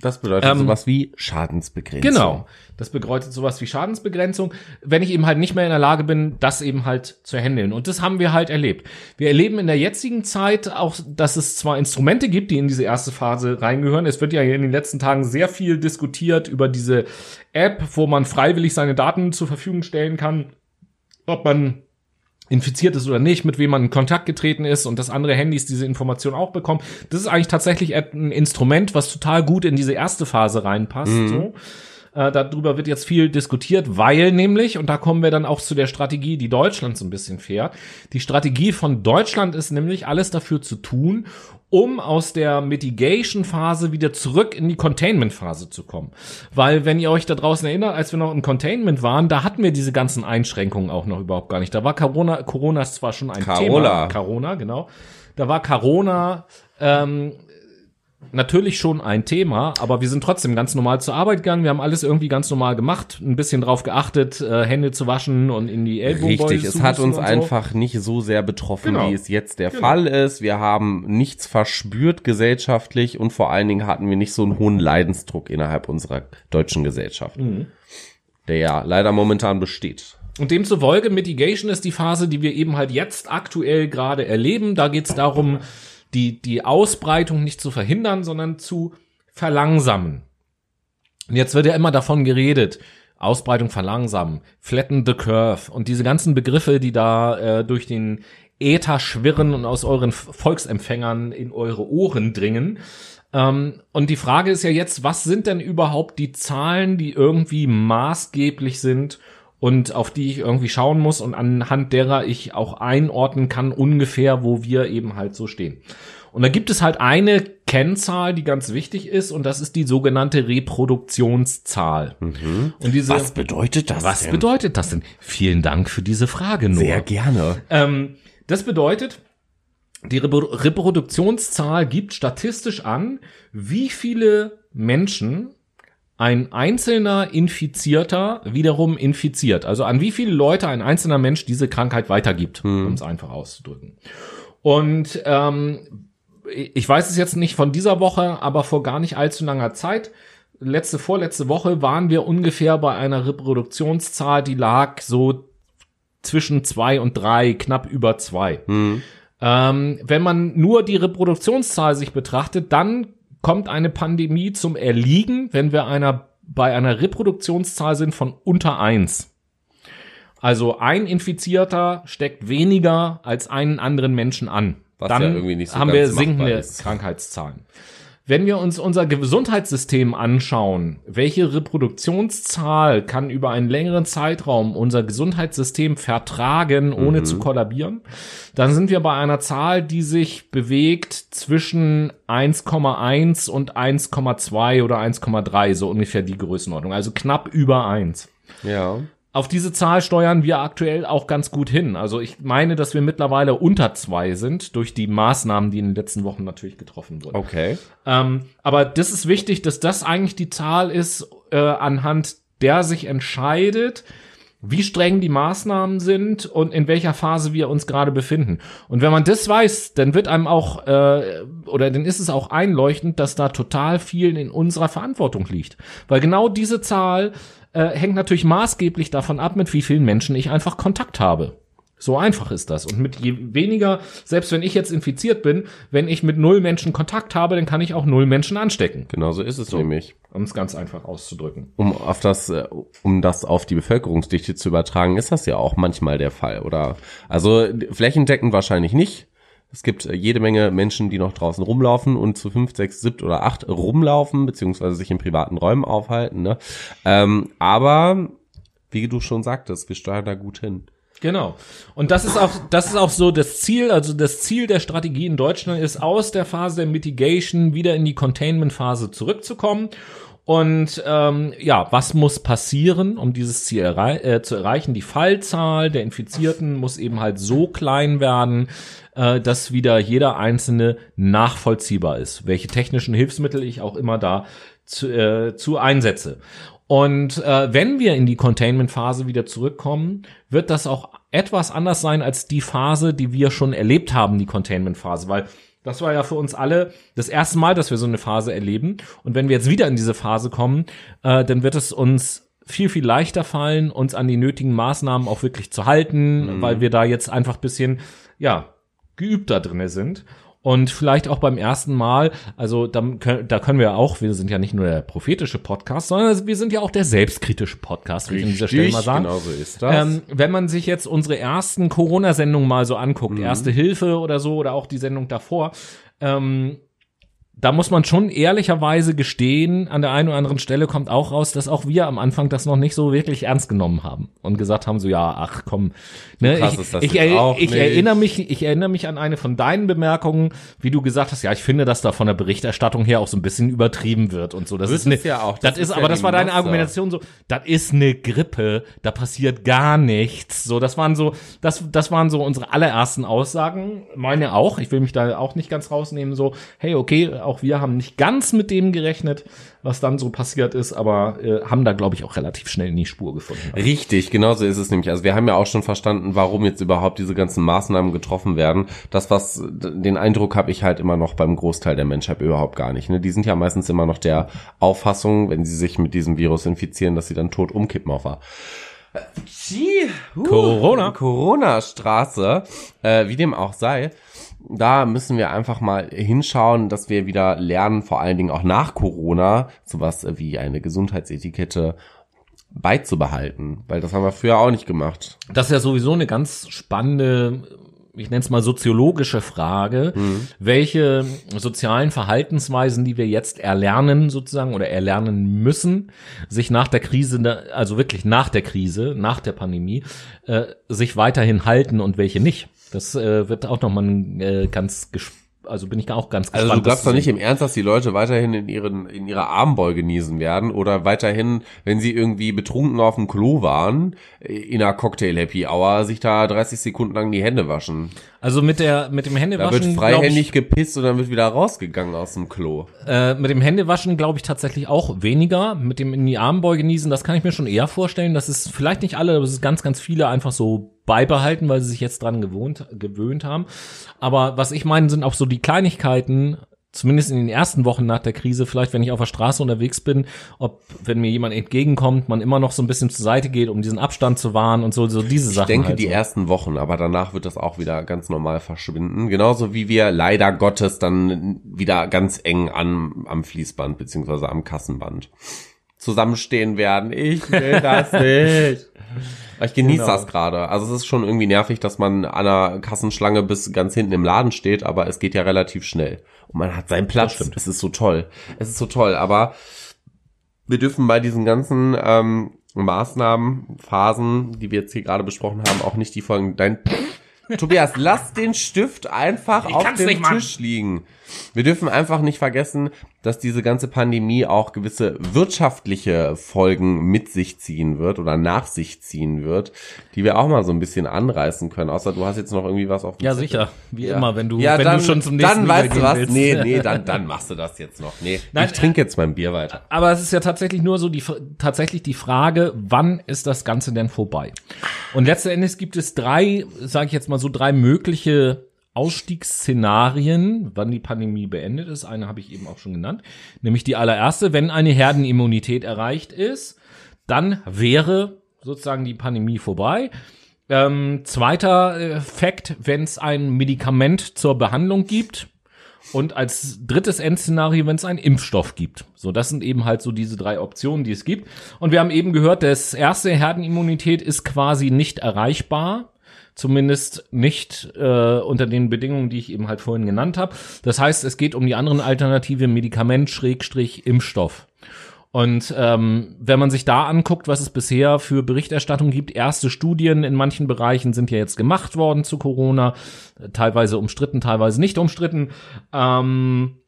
Das bedeutet Ähm, sowas wie Schadensbegrenzung. Genau. Das bedeutet sowas wie Schadensbegrenzung, wenn ich eben halt nicht mehr in der Lage bin, das eben halt zu handeln. Und das haben wir halt erlebt. Wir erleben in der jetzigen Zeit auch, dass es zwar Instrumente gibt, die in diese erste Phase reingehören. Es wird ja in den letzten Tagen sehr viel diskutiert über diese App, wo man freiwillig seine Daten zur Verfügung stellen kann, ob man infiziert ist oder nicht, mit wem man in Kontakt getreten ist und dass andere Handys diese Information auch bekommen. Das ist eigentlich tatsächlich ein Instrument, was total gut in diese erste Phase reinpasst. So. Äh, darüber wird jetzt viel diskutiert, weil nämlich, und da kommen wir dann auch zu der Strategie, die Deutschland so ein bisschen fährt. Die Strategie von Deutschland ist nämlich, alles dafür zu tun, um aus der Mitigation-Phase wieder zurück in die Containment-Phase zu kommen. Weil, wenn ihr euch da draußen erinnert, als wir noch im Containment waren, da hatten wir diese ganzen Einschränkungen auch noch überhaupt gar nicht. Da war Corona, Corona ist zwar schon ein Carola. Thema. Corona, genau. Da war Corona ähm, natürlich schon ein Thema, aber wir sind trotzdem ganz normal zur Arbeit gegangen. Wir haben alles irgendwie ganz normal gemacht, ein bisschen drauf geachtet, äh, Hände zu waschen und in die Ellbogen Richtig, es hat uns so. einfach nicht so sehr betroffen, Genau. wie es jetzt der Genau. Fall ist. Wir haben nichts verspürt gesellschaftlich und vor allen Dingen hatten wir nicht so einen hohen Leidensdruck innerhalb unserer deutschen Gesellschaft, Mhm. der ja leider momentan besteht. Und demzufolge, Mitigation ist die Phase, die wir eben halt jetzt aktuell gerade erleben. Da geht es darum, die, die Ausbreitung nicht zu verhindern, sondern zu verlangsamen. Und jetzt wird ja immer davon geredet, Ausbreitung verlangsamen, flatten the curve und diese ganzen Begriffe, die da äh, durch den Äther schwirren und aus euren Volksempfängern in eure Ohren dringen. Ähm, und die Frage ist ja jetzt, was sind denn überhaupt die Zahlen, die irgendwie maßgeblich sind und auf die ich irgendwie schauen muss und anhand derer ich auch einordnen kann ungefähr, wo wir eben halt so stehen. Und da gibt es halt eine Kennzahl, die ganz wichtig ist, und das ist die sogenannte Reproduktionszahl. Und diese, Was bedeutet das was denn? bedeutet das denn? Vielen Dank für diese Frage, Noah. Sehr gerne. Ähm, das bedeutet, die Repro Reproduktionszahl gibt statistisch an, wie viele Menschen ein einzelner Infizierter wiederum infiziert. Also an wie viele Leute ein einzelner Mensch diese Krankheit weitergibt, um es einfach auszudrücken. Und ähm, ich weiß es jetzt nicht von dieser Woche, aber vor gar nicht allzu langer Zeit, letzte, vorletzte Woche, waren wir ungefähr bei einer Reproduktionszahl, die lag so zwischen zwei und drei, knapp über zwei. Ähm, wenn man nur die Reproduktionszahl sich betrachtet, dann kommt eine Pandemie zum Erliegen, wenn wir einer, bei einer Reproduktionszahl sind von unter eins. Also ein Infizierter steckt weniger als einen anderen Menschen an. Was dann ja irgendwie nicht so haben wir sinkende. Krankheitszahlen. Wenn wir uns unser Gesundheitssystem anschauen, welche Reproduktionszahl kann über einen längeren Zeitraum unser Gesundheitssystem vertragen, ohne zu kollabieren, dann sind wir bei einer Zahl, die sich bewegt zwischen 1,1 und 1,2 oder 1,3, so ungefähr die Größenordnung, also knapp über 1 Ja. Auf diese Zahl steuern wir aktuell auch ganz gut hin. Also ich meine, dass wir mittlerweile unter zwei sind durch die Maßnahmen, die in den letzten Wochen natürlich getroffen wurden. Okay. Ähm, aber das ist wichtig, dass das eigentlich die Zahl ist, äh, anhand der sich entscheidet, wie streng die Maßnahmen sind und in welcher Phase wir uns gerade befinden. Und wenn man das weiß, dann wird einem auch, äh, oder dann ist es auch einleuchtend, dass da total viel in unserer Verantwortung liegt. Weil genau diese Zahl äh, hängt natürlich maßgeblich davon ab, mit wie vielen Menschen ich einfach Kontakt habe. So einfach ist das. Und mit je weniger, selbst wenn ich jetzt infiziert bin, wenn ich mit null Menschen Kontakt habe, dann kann ich auch null Menschen anstecken. Genau so ist es nämlich. Um es ganz einfach auszudrücken. Um auf das, äh, um das auf die Bevölkerungsdichte zu übertragen, ist das ja auch manchmal der Fall, oder? Also flächendeckend wahrscheinlich nicht. Es gibt äh, jede Menge Menschen, die noch draußen rumlaufen und zu fünf, sechs, siebt oder acht rumlaufen, beziehungsweise sich in privaten Räumen aufhalten. Ne? Ähm, aber wie du schon sagtest, wir steuern da gut hin. Genau. Und das ist auch, das ist auch so das Ziel, also das Ziel der Strategie in Deutschland ist, aus der Phase der Mitigation wieder in die Containment-Phase zurückzukommen. Und ähm, ja, was muss passieren, um dieses Ziel errei äh, zu erreichen? Die Fallzahl der Infizierten muss eben halt so klein werden, äh, dass wieder jeder einzelne nachvollziehbar ist, welche technischen Hilfsmittel ich auch immer da zu, äh, zu einsetze. Und äh, wenn wir in die Containment-Phase wieder zurückkommen, wird das auch etwas anders sein als die Phase, die wir schon erlebt haben, die Containment-Phase, weil das war ja für uns alle das erste Mal, dass wir so eine Phase erleben. Und wenn wir jetzt wieder in diese Phase kommen, äh, dann wird es uns viel, viel leichter fallen, uns an die nötigen Maßnahmen auch wirklich zu halten, weil wir da jetzt einfach bisschen, ja, geübter drinne sind. Und vielleicht auch beim ersten Mal, also da, können- da können wir auch, wir sind ja nicht nur der prophetische Podcast, sondern wir sind ja auch der selbstkritische Podcast, will ich an dieser Stelle mal sagen. Genau so ist das. Ähm, wenn man sich jetzt unsere ersten Corona-Sendungen mal so anguckt, Erste Hilfe oder so, oder auch die Sendung davor, ähm, da muss man schon ehrlicherweise gestehen, an der einen oder anderen Stelle kommt auch raus, dass auch wir am Anfang das noch nicht so wirklich ernst genommen haben und gesagt haben so, ja, ach komm, ne, ich, ist das ich, er, ich erinnere mich, ich erinnere mich an eine von deinen Bemerkungen, wie du gesagt hast, ja, ich finde, dass da von der Berichterstattung her auch so ein bisschen übertrieben wird und so. Das ist eine, es ja auch. Das, Das ist, ist aber ja das die war deine Masse. Argumentation so, das ist eine Grippe, da passiert gar nichts. So, das waren so, das, das waren so unsere allerersten Aussagen. Meine auch. Ich will mich da auch nicht ganz rausnehmen. So, hey, okay, auch wir haben nicht ganz mit dem gerechnet, was dann so passiert ist, aber äh, haben da, glaube ich, auch relativ schnell in die Spur gefunden. Richtig, genauso ist es nämlich. Also wir haben ja auch schon verstanden, warum jetzt überhaupt diese ganzen Maßnahmen getroffen werden. Das, was den Eindruck habe ich halt immer noch beim Großteil der Menschheit überhaupt gar nicht. Ne? Die sind ja meistens immer noch der Auffassung, wenn sie sich mit diesem Virus infizieren, dass sie dann tot umkippen auf der Corona. Corona-Straße, äh, wie dem auch sei. Da müssen wir einfach mal hinschauen, dass wir wieder lernen, vor allen Dingen auch nach Corona, sowas wie eine Gesundheitsetikette beizubehalten, weil das haben wir früher auch nicht gemacht. Das ist ja sowieso eine ganz spannende, ich nenne es mal soziologische Frage, welche sozialen Verhaltensweisen, die wir jetzt erlernen sozusagen oder erlernen müssen, sich nach der Krise, also wirklich nach der Krise, nach der Pandemie, äh, sich weiterhin halten und welche nicht. Das äh, wird auch nochmal äh, ganz. Also bin ich auch ganz gespannt. Also du glaubst doch nicht im Ernst, dass die Leute weiterhin in ihren in ihrer Armbeuge niesen werden oder weiterhin, wenn sie irgendwie betrunken auf dem Klo waren, in einer Cocktail Happy Hour sich da 30 Sekunden lang die Hände waschen. Also mit der mit dem Da Händewaschen wird glaub ich, freihändig gepisst und dann wird wieder rausgegangen aus dem Klo. Äh, mit dem Händewaschen glaube ich tatsächlich auch weniger. Mit dem in die Armbeuge niesen, das kann ich mir schon eher vorstellen. Das ist vielleicht nicht alle, aber es ist ganz, ganz viele einfach so beibehalten, weil sie sich jetzt dran gewohnt, gewöhnt haben. Aber was ich meine, sind auch so die Kleinigkeiten, zumindest in den ersten Wochen nach der Krise, vielleicht wenn ich auf der Straße unterwegs bin, ob wenn mir jemand entgegenkommt, man immer noch so ein bisschen zur Seite geht, um diesen Abstand zu wahren und so, so diese Sachen. Ich denke halt die so. ersten Wochen, aber danach wird das auch wieder ganz normal verschwinden. Genauso wie wir leider Gottes dann wieder ganz eng an, am Fließband beziehungsweise am Kassenband zusammenstehen werden. Ich will das nicht. Ich genieße Genau. das gerade. Also es ist schon irgendwie nervig, dass man an einer Kassenschlange bis ganz hinten im Laden steht, aber es geht ja relativ schnell. Und man hat seinen Platz. stimmt. Es ist so toll. Es ist so toll, aber wir dürfen bei diesen ganzen ähm, Maßnahmen, Phasen, die wir jetzt hier gerade besprochen haben, auch nicht die Folgen. Dein Tobias, lass den Stift einfach auf kann's dem. Tisch liegen. Wir dürfen einfach nicht vergessen, dass diese ganze Pandemie auch gewisse wirtschaftliche Folgen mit sich ziehen wird oder nach sich ziehen wird, die wir auch mal so ein bisschen anreißen können. Außer du hast jetzt noch irgendwie was auf dem Ja, Zettel. sicher. Wie Ja. immer, wenn du, ja, wenn dann, du schon zum nächsten Dann Liga weißt du was? willst. Nee, nee, dann, dann machst du das jetzt noch. Nee, Nein, ich trinke jetzt mein Bier weiter. Aber es ist ja tatsächlich nur so die tatsächlich die Frage, wann ist das Ganze denn vorbei? Und letzten Endes gibt es drei, sage ich jetzt mal so, drei mögliche Ausstiegsszenarien, wann die Pandemie beendet ist. Eine habe ich eben auch schon genannt, nämlich die allererste, wenn eine Herdenimmunität erreicht ist, dann wäre sozusagen die Pandemie vorbei. Ähm, zweiter äh, Fakt, wenn es ein Medikament zur Behandlung gibt, und als drittes Endszenario, wenn es einen Impfstoff gibt. So, das sind eben halt so diese drei Optionen, die es gibt. Und wir haben eben gehört, das erste Herdenimmunität ist quasi nicht erreichbar. Zumindest nicht äh, unter den Bedingungen, die ich eben halt vorhin genannt habe. Das heißt, es geht um die anderen Alternative Medikament, Schrägstrich, Impfstoff. Und ähm, wenn man sich da anguckt, was es bisher für Berichterstattung gibt, erste Studien in manchen Bereichen sind ja jetzt gemacht worden zu Corona, teilweise umstritten, teilweise nicht umstritten. Ähm,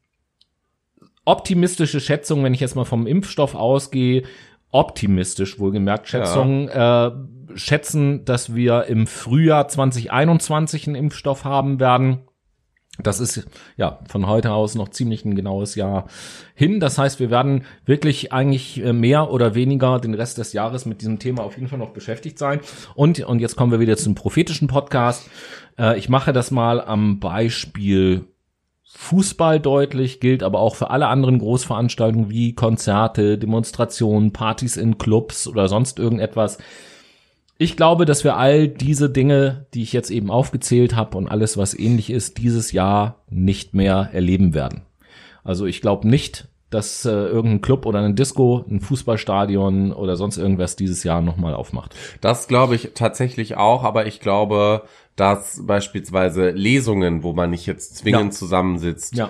optimistische Schätzungen, wenn ich jetzt mal vom Impfstoff ausgehe, optimistisch wohlgemerkt Schätzungen, äh, schätzen, dass wir im Frühjahr 2021 einen Impfstoff haben werden. Das ist ja von heute aus noch ziemlich ein genaues Jahr hin. Das heißt, wir werden wirklich eigentlich äh, mehr oder weniger den Rest des Jahres mit diesem Thema auf jeden Fall noch beschäftigt sein. Und, und jetzt kommen wir wieder zum prophetischen Podcast. Äh, ich mache das mal am Beispiel Fußball deutlich, gilt aber auch für alle anderen Großveranstaltungen wie Konzerte, Demonstrationen, Partys in Clubs oder sonst irgendetwas. Ich glaube, dass wir all diese Dinge, die ich jetzt eben aufgezählt habe und alles, was ähnlich ist, dieses Jahr nicht mehr erleben werden. Also ich glaube nicht, dass äh, irgendein Club oder ein Disco, ein Fußballstadion oder sonst irgendwas dieses Jahr nochmal aufmacht. Das glaube ich tatsächlich auch, aber ich glaube, dass beispielsweise Lesungen, wo man nicht jetzt zwingend Ja. zusammensitzt, Ja.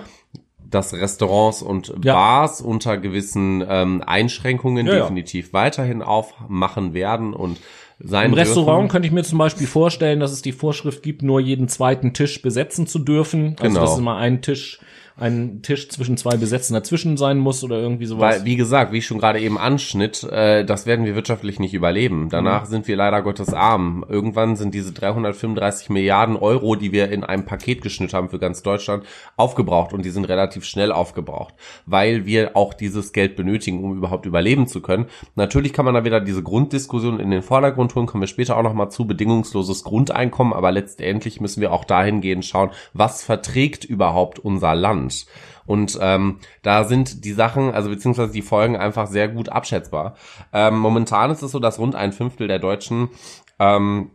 dass Restaurants und Ja. Bars unter gewissen ähm, Einschränkungen Ja, ja. definitiv weiterhin aufmachen werden und sein Im Restaurant dürfen. könnte ich mir zum Beispiel vorstellen, dass es die Vorschrift gibt, nur jeden zweiten Tisch besetzen zu dürfen. Also Genau. dass immer ein Tisch, ein Tisch zwischen zwei Besetzen dazwischen sein muss oder irgendwie sowas. Weil, wie gesagt, wie ich schon gerade eben anschnitt, äh, das werden wir wirtschaftlich nicht überleben. Danach sind wir leider Gottes arm. Irgendwann sind diese 335 Milliarden Euro, die wir in einem Paket geschnürt haben für ganz Deutschland, aufgebraucht und die sind relativ schnell aufgebraucht, weil wir auch dieses Geld benötigen, um überhaupt überleben zu können. Natürlich kann man da wieder diese Grunddiskussion in den Vordergrund holen, kommen wir später auch nochmal zu, bedingungsloses Grundeinkommen, aber letztendlich müssen wir auch dahingehend schauen, was verträgt überhaupt unser Land. Und ähm, da sind die Sachen, also beziehungsweise die Folgen einfach sehr gut abschätzbar. Ähm, momentan ist es so, dass rund ein Fünftel der Deutschen ähm,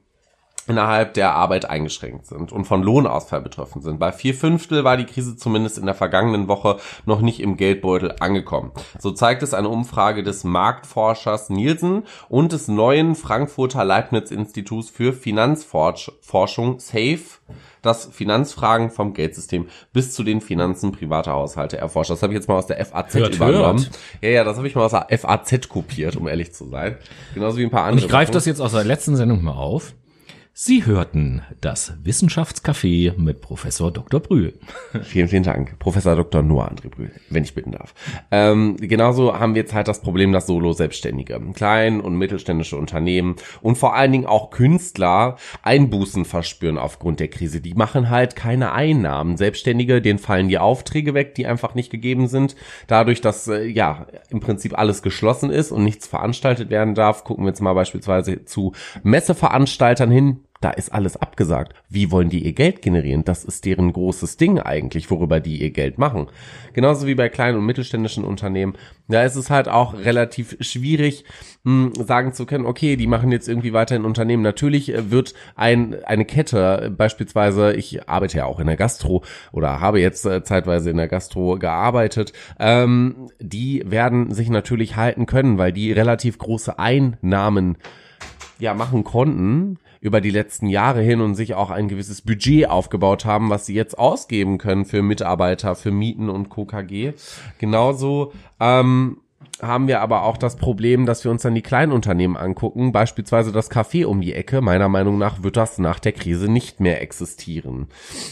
innerhalb der Arbeit eingeschränkt sind und von Lohnausfall betroffen sind. Bei vier Fünftel war die Krise zumindest in der vergangenen Woche noch nicht im Geldbeutel angekommen. So zeigt es eine Umfrage des Marktforschers Nielsen und des neuen Frankfurter Leibniz-Instituts für Finanzforschung SAFE, das Finanzfragen vom Geldsystem bis zu den Finanzen privater Haushalte erforscht. Das habe ich jetzt mal aus der FAZ Hört, übernommen. hört. Ja, ja, das habe ich mal aus der FAZ kopiert, um ehrlich zu sein. Genauso wie ein paar Und andere. ich greife das jetzt aus der letzten Sendung mal auf. Sie hörten das Wissenschaftscafé mit Professor Dr. Brühl. Vielen, vielen Dank. Professor Dr. Noah André Brühl, wenn ich bitten darf. Ähm, genauso haben wir jetzt halt das Problem, dass Solo-Selbstständige, klein- und mittelständische Unternehmen und vor allen Dingen auch Künstler Einbußen verspüren aufgrund der Krise. Die machen halt keine Einnahmen. Selbstständige, denen fallen die Aufträge weg, die einfach nicht gegeben sind. Dadurch, dass äh, ja im Prinzip alles geschlossen ist und nichts veranstaltet werden darf, gucken wir jetzt mal beispielsweise zu Messeveranstaltern hin, da ist alles abgesagt. Wie wollen die ihr Geld generieren? Das ist deren großes Ding eigentlich, worüber die ihr Geld machen. Genauso wie bei kleinen und mittelständischen Unternehmen. Da ist es halt auch relativ schwierig, mh, sagen zu können, okay, die machen jetzt irgendwie weiter ein Unternehmen. Natürlich äh, wird ein, eine Kette, äh, beispielsweise, ich arbeite ja auch in der Gastro oder habe jetzt äh, zeitweise in der Gastro gearbeitet, ähm, die werden sich natürlich halten können, weil die relativ große Einnahmen ja machen konnten über die letzten Jahre hin und sich auch ein gewisses Budget aufgebaut haben, was sie jetzt ausgeben können für Mitarbeiter, für Mieten und KKG. Genauso ähm, haben wir aber auch das Problem, dass wir uns dann die Kleinunternehmen angucken, beispielsweise das Café um die Ecke. Meiner Meinung nach wird das nach der Krise nicht mehr existieren.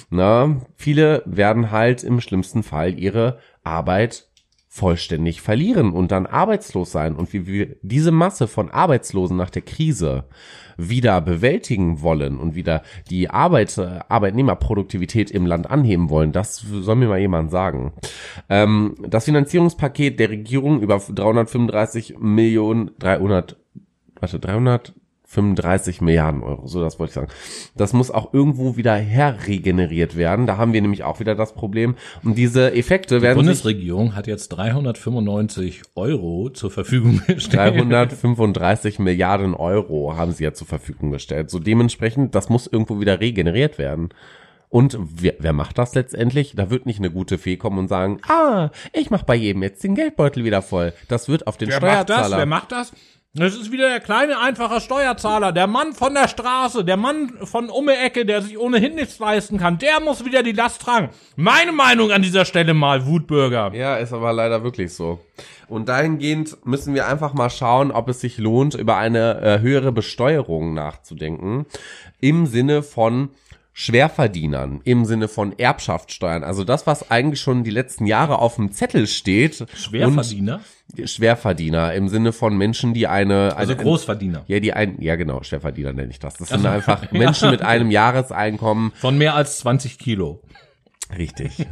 Na, viele werden halt im schlimmsten Fall ihre Arbeit vollständig verlieren und dann arbeitslos sein. Und wie wir diese Masse von Arbeitslosen nach der Krise wieder bewältigen wollen und wieder die Arbeit, äh, Arbeitnehmerproduktivität im Land anheben wollen, das soll mir mal jemand sagen. Ähm, das Finanzierungspaket der Regierung über 335 Millionen, 300, warte, 335 Milliarden Euro, so das wollte ich sagen. Das muss auch irgendwo wieder herregeneriert werden. Da haben wir nämlich auch wieder das Problem. Und diese Effekte Die werden sich Bundesregierung hat jetzt 395 Euro zur Verfügung gestellt. 335 Milliarden Euro haben sie ja zur Verfügung gestellt. So dementsprechend, das muss irgendwo wieder regeneriert werden. Und wer, wer macht das letztendlich? Da wird nicht eine gute Fee kommen und sagen, ah, ich mach bei jedem jetzt den Geldbeutel wieder voll. Das wird auf den Wer macht das? Steuerzahler. Wer macht das? Das ist wieder der kleine, einfache Steuerzahler, der Mann von der Straße, der Mann von um die Ecke, der sich ohnehin nichts leisten kann. Der muss wieder die Last tragen. Meine Meinung an dieser Stelle mal, Wutbürger. Ja, ist aber leider wirklich so. Und dahingehend müssen wir einfach mal schauen, ob es sich lohnt, über eine äh, höhere Besteuerung nachzudenken. Im Sinne von Schwerverdienern, im Sinne von Erbschaftssteuern. Also das, was eigentlich schon die letzten Jahre auf dem Zettel steht. Schwerverdiener? Schwerverdiener im Sinne von Menschen, die eine... Also eine, Großverdiener. Ja, die ein, ja genau, Schwerverdiener nenne ich das. Das sind einfach Menschen mit einem Jahreseinkommen. Von mehr als 20 Kilo. Richtig.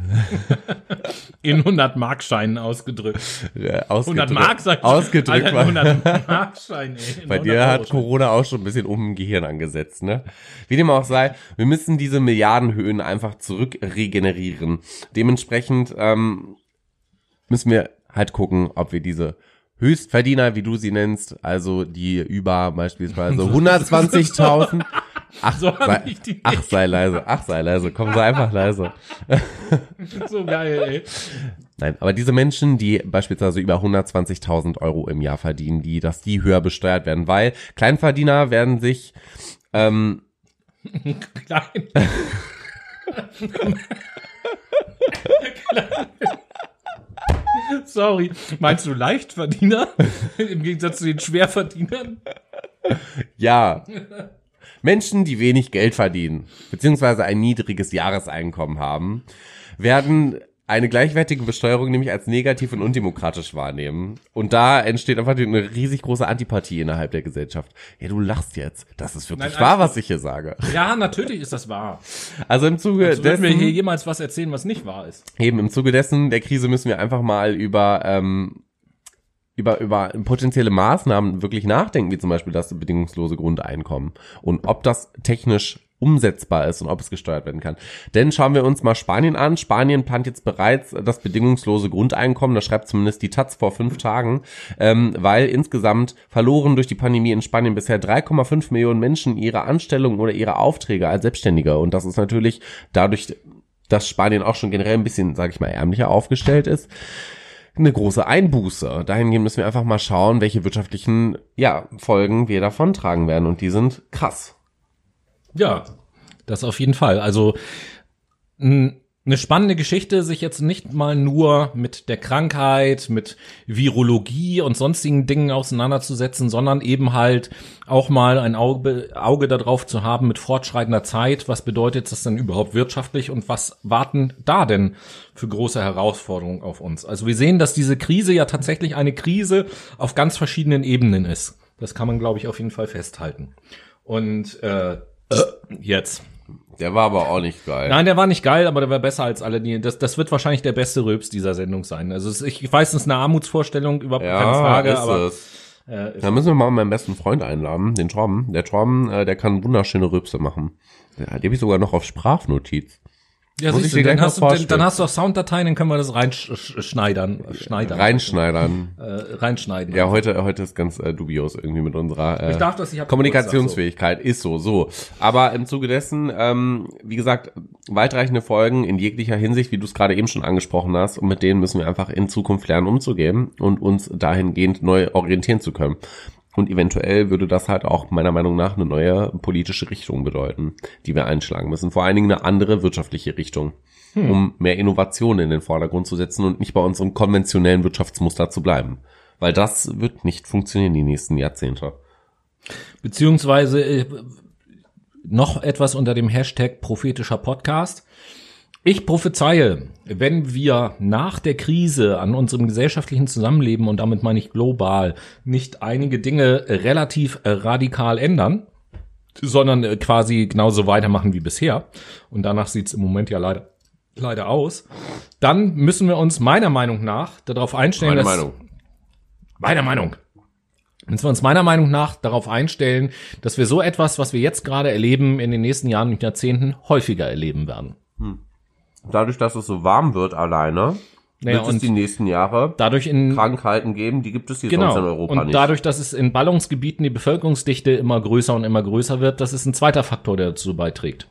In 100 Markscheinen ausgedrückt. 100 ausgedrückt- Mark, sag ich. Ausgedrückt Alter, war. 100 Markschein, ey. Bei 100 dir hat. Corona auch schon ein bisschen um im Gehirn angesetzt, ne? Wie dem auch sei, wir müssen diese Milliardenhöhen einfach zurückregenerieren. Dementsprechend ähm, müssen wir halt gucken, ob wir diese Höchstverdiener, wie du sie nennst, also die über beispielsweise 120.000. Ach, So sei, ach, sei leise, ach, sei leise, komm, sei einfach leise. So geil, ey. Nein, aber diese Menschen, die beispielsweise über 120.000 Euro im Jahr verdienen, die, dass die höher besteuert werden, weil Kleinverdiener werden sich ähm, Klein. Sorry. Meinst du Leichtverdiener? Im Gegensatz zu den Schwerverdienern? Ja. Menschen, die wenig Geld verdienen, beziehungsweise ein niedriges Jahreseinkommen haben, werden eine gleichwertige Besteuerung nämlich als negativ und undemokratisch wahrnehmen. Und da entsteht einfach eine riesig große Antipathie innerhalb der Gesellschaft. Ja, du lachst jetzt. Das ist wirklich Nein, wahr, was ich hier sage. Ja, natürlich ist das wahr. Also im Zuge Also würden wir dessen, hier jemals was erzählen, was nicht wahr ist. eben im Zuge dessen der Krise müssen wir einfach mal über ähm, über, über potenzielle Maßnahmen wirklich nachdenken, wie zum Beispiel das bedingungslose Grundeinkommen und ob das technisch umsetzbar ist und ob es gesteuert werden kann. Denn schauen wir uns mal Spanien an. Spanien plant jetzt bereits das bedingungslose Grundeinkommen, das schreibt zumindest die Taz vor fünf Tagen, ähm, weil insgesamt verloren durch die Pandemie in Spanien bisher 3,5 Millionen Menschen ihre Anstellung oder ihre Aufträge als Selbstständiger. Und das ist natürlich dadurch, dass Spanien auch schon generell ein bisschen, sage ich mal, ärmlicher aufgestellt ist, eine große Einbuße. Dahingehend müssen wir einfach mal schauen, welche wirtschaftlichen ja, Folgen wir davon tragen werden. Und die sind krass. Ja, das auf jeden Fall. Also eine spannende Geschichte, sich jetzt nicht mal nur mit der Krankheit, mit Virologie und sonstigen Dingen auseinanderzusetzen, sondern eben halt auch mal ein Auge, Auge darauf zu haben mit fortschreitender Zeit. Was bedeutet das denn überhaupt wirtschaftlich und was warten da denn für große Herausforderungen auf uns? Also wir sehen, dass diese Krise ja tatsächlich eine Krise auf ganz verschiedenen Ebenen ist. Das kann man, glaube ich, auf jeden Fall festhalten. Und äh, jetzt. Der war aber auch nicht geil. Nein, der war nicht geil, aber der war besser als alle die. Das, das wird wahrscheinlich der beste Röps dieser Sendung sein. Also es, ich weiß, es ist eine Armutsvorstellung, überhaupt ja, keine Frage, ist aber es. äh, Da müssen wir mal meinen besten Freund einladen, den Torben. Der Torben, äh, der kann wunderschöne Rübse machen. Ja, die habe ich sogar noch auf Sprachnotiz. Ja, muss siehst ich du, dann hast, du, dann, dann hast du auch Sounddateien, dann können wir das reinschneidern. Schneidern. Reinschneidern. Äh, reinschneiden. Ja, heute, heute ist ganz äh, dubios irgendwie mit unserer äh, Ich darf das, ich hab Kommunikationsfähigkeit. Ist so, so. Aber im Zuge dessen, ähm, wie gesagt, weitreichende Folgen in jeglicher Hinsicht, wie du es gerade eben schon angesprochen hast. Und mit denen müssen wir einfach in Zukunft lernen, umzugehen und uns dahingehend neu orientieren zu können. Und eventuell würde das halt auch meiner Meinung nach eine neue politische Richtung bedeuten, die wir einschlagen müssen. Vor allen Dingen eine andere wirtschaftliche Richtung, um mehr Innovation in den Vordergrund zu setzen und nicht bei unserem konventionellen Wirtschaftsmuster zu bleiben. Weil das wird nicht funktionieren die nächsten Jahrzehnte. Beziehungsweise äh, noch etwas unter dem Hashtag prophetischer Podcast. Ich prophezeie, wenn wir nach der Krise an unserem gesellschaftlichen Zusammenleben und damit meine ich global nicht einige Dinge relativ äh, radikal ändern, sondern äh, quasi genauso weitermachen wie bisher, und danach sieht's im Moment ja leider, leider aus, dann müssen wir uns meiner Meinung nach darauf einstellen, Meine dass, Meinung. Meiner Meinung. Müssen wir uns meiner Meinung nach darauf einstellen, dass wir so etwas, was wir jetzt gerade erleben, in den nächsten Jahren und Jahrzehnten häufiger erleben werden. Dadurch, dass es so warm wird alleine, Naja, wird es die nächsten Jahre dadurch in Krankheiten geben, die gibt es hier genau sonst in Europa und nicht. dadurch, dass es in Ballungsgebieten die Bevölkerungsdichte immer größer und immer größer wird, das ist ein zweiter Faktor, der dazu beiträgt.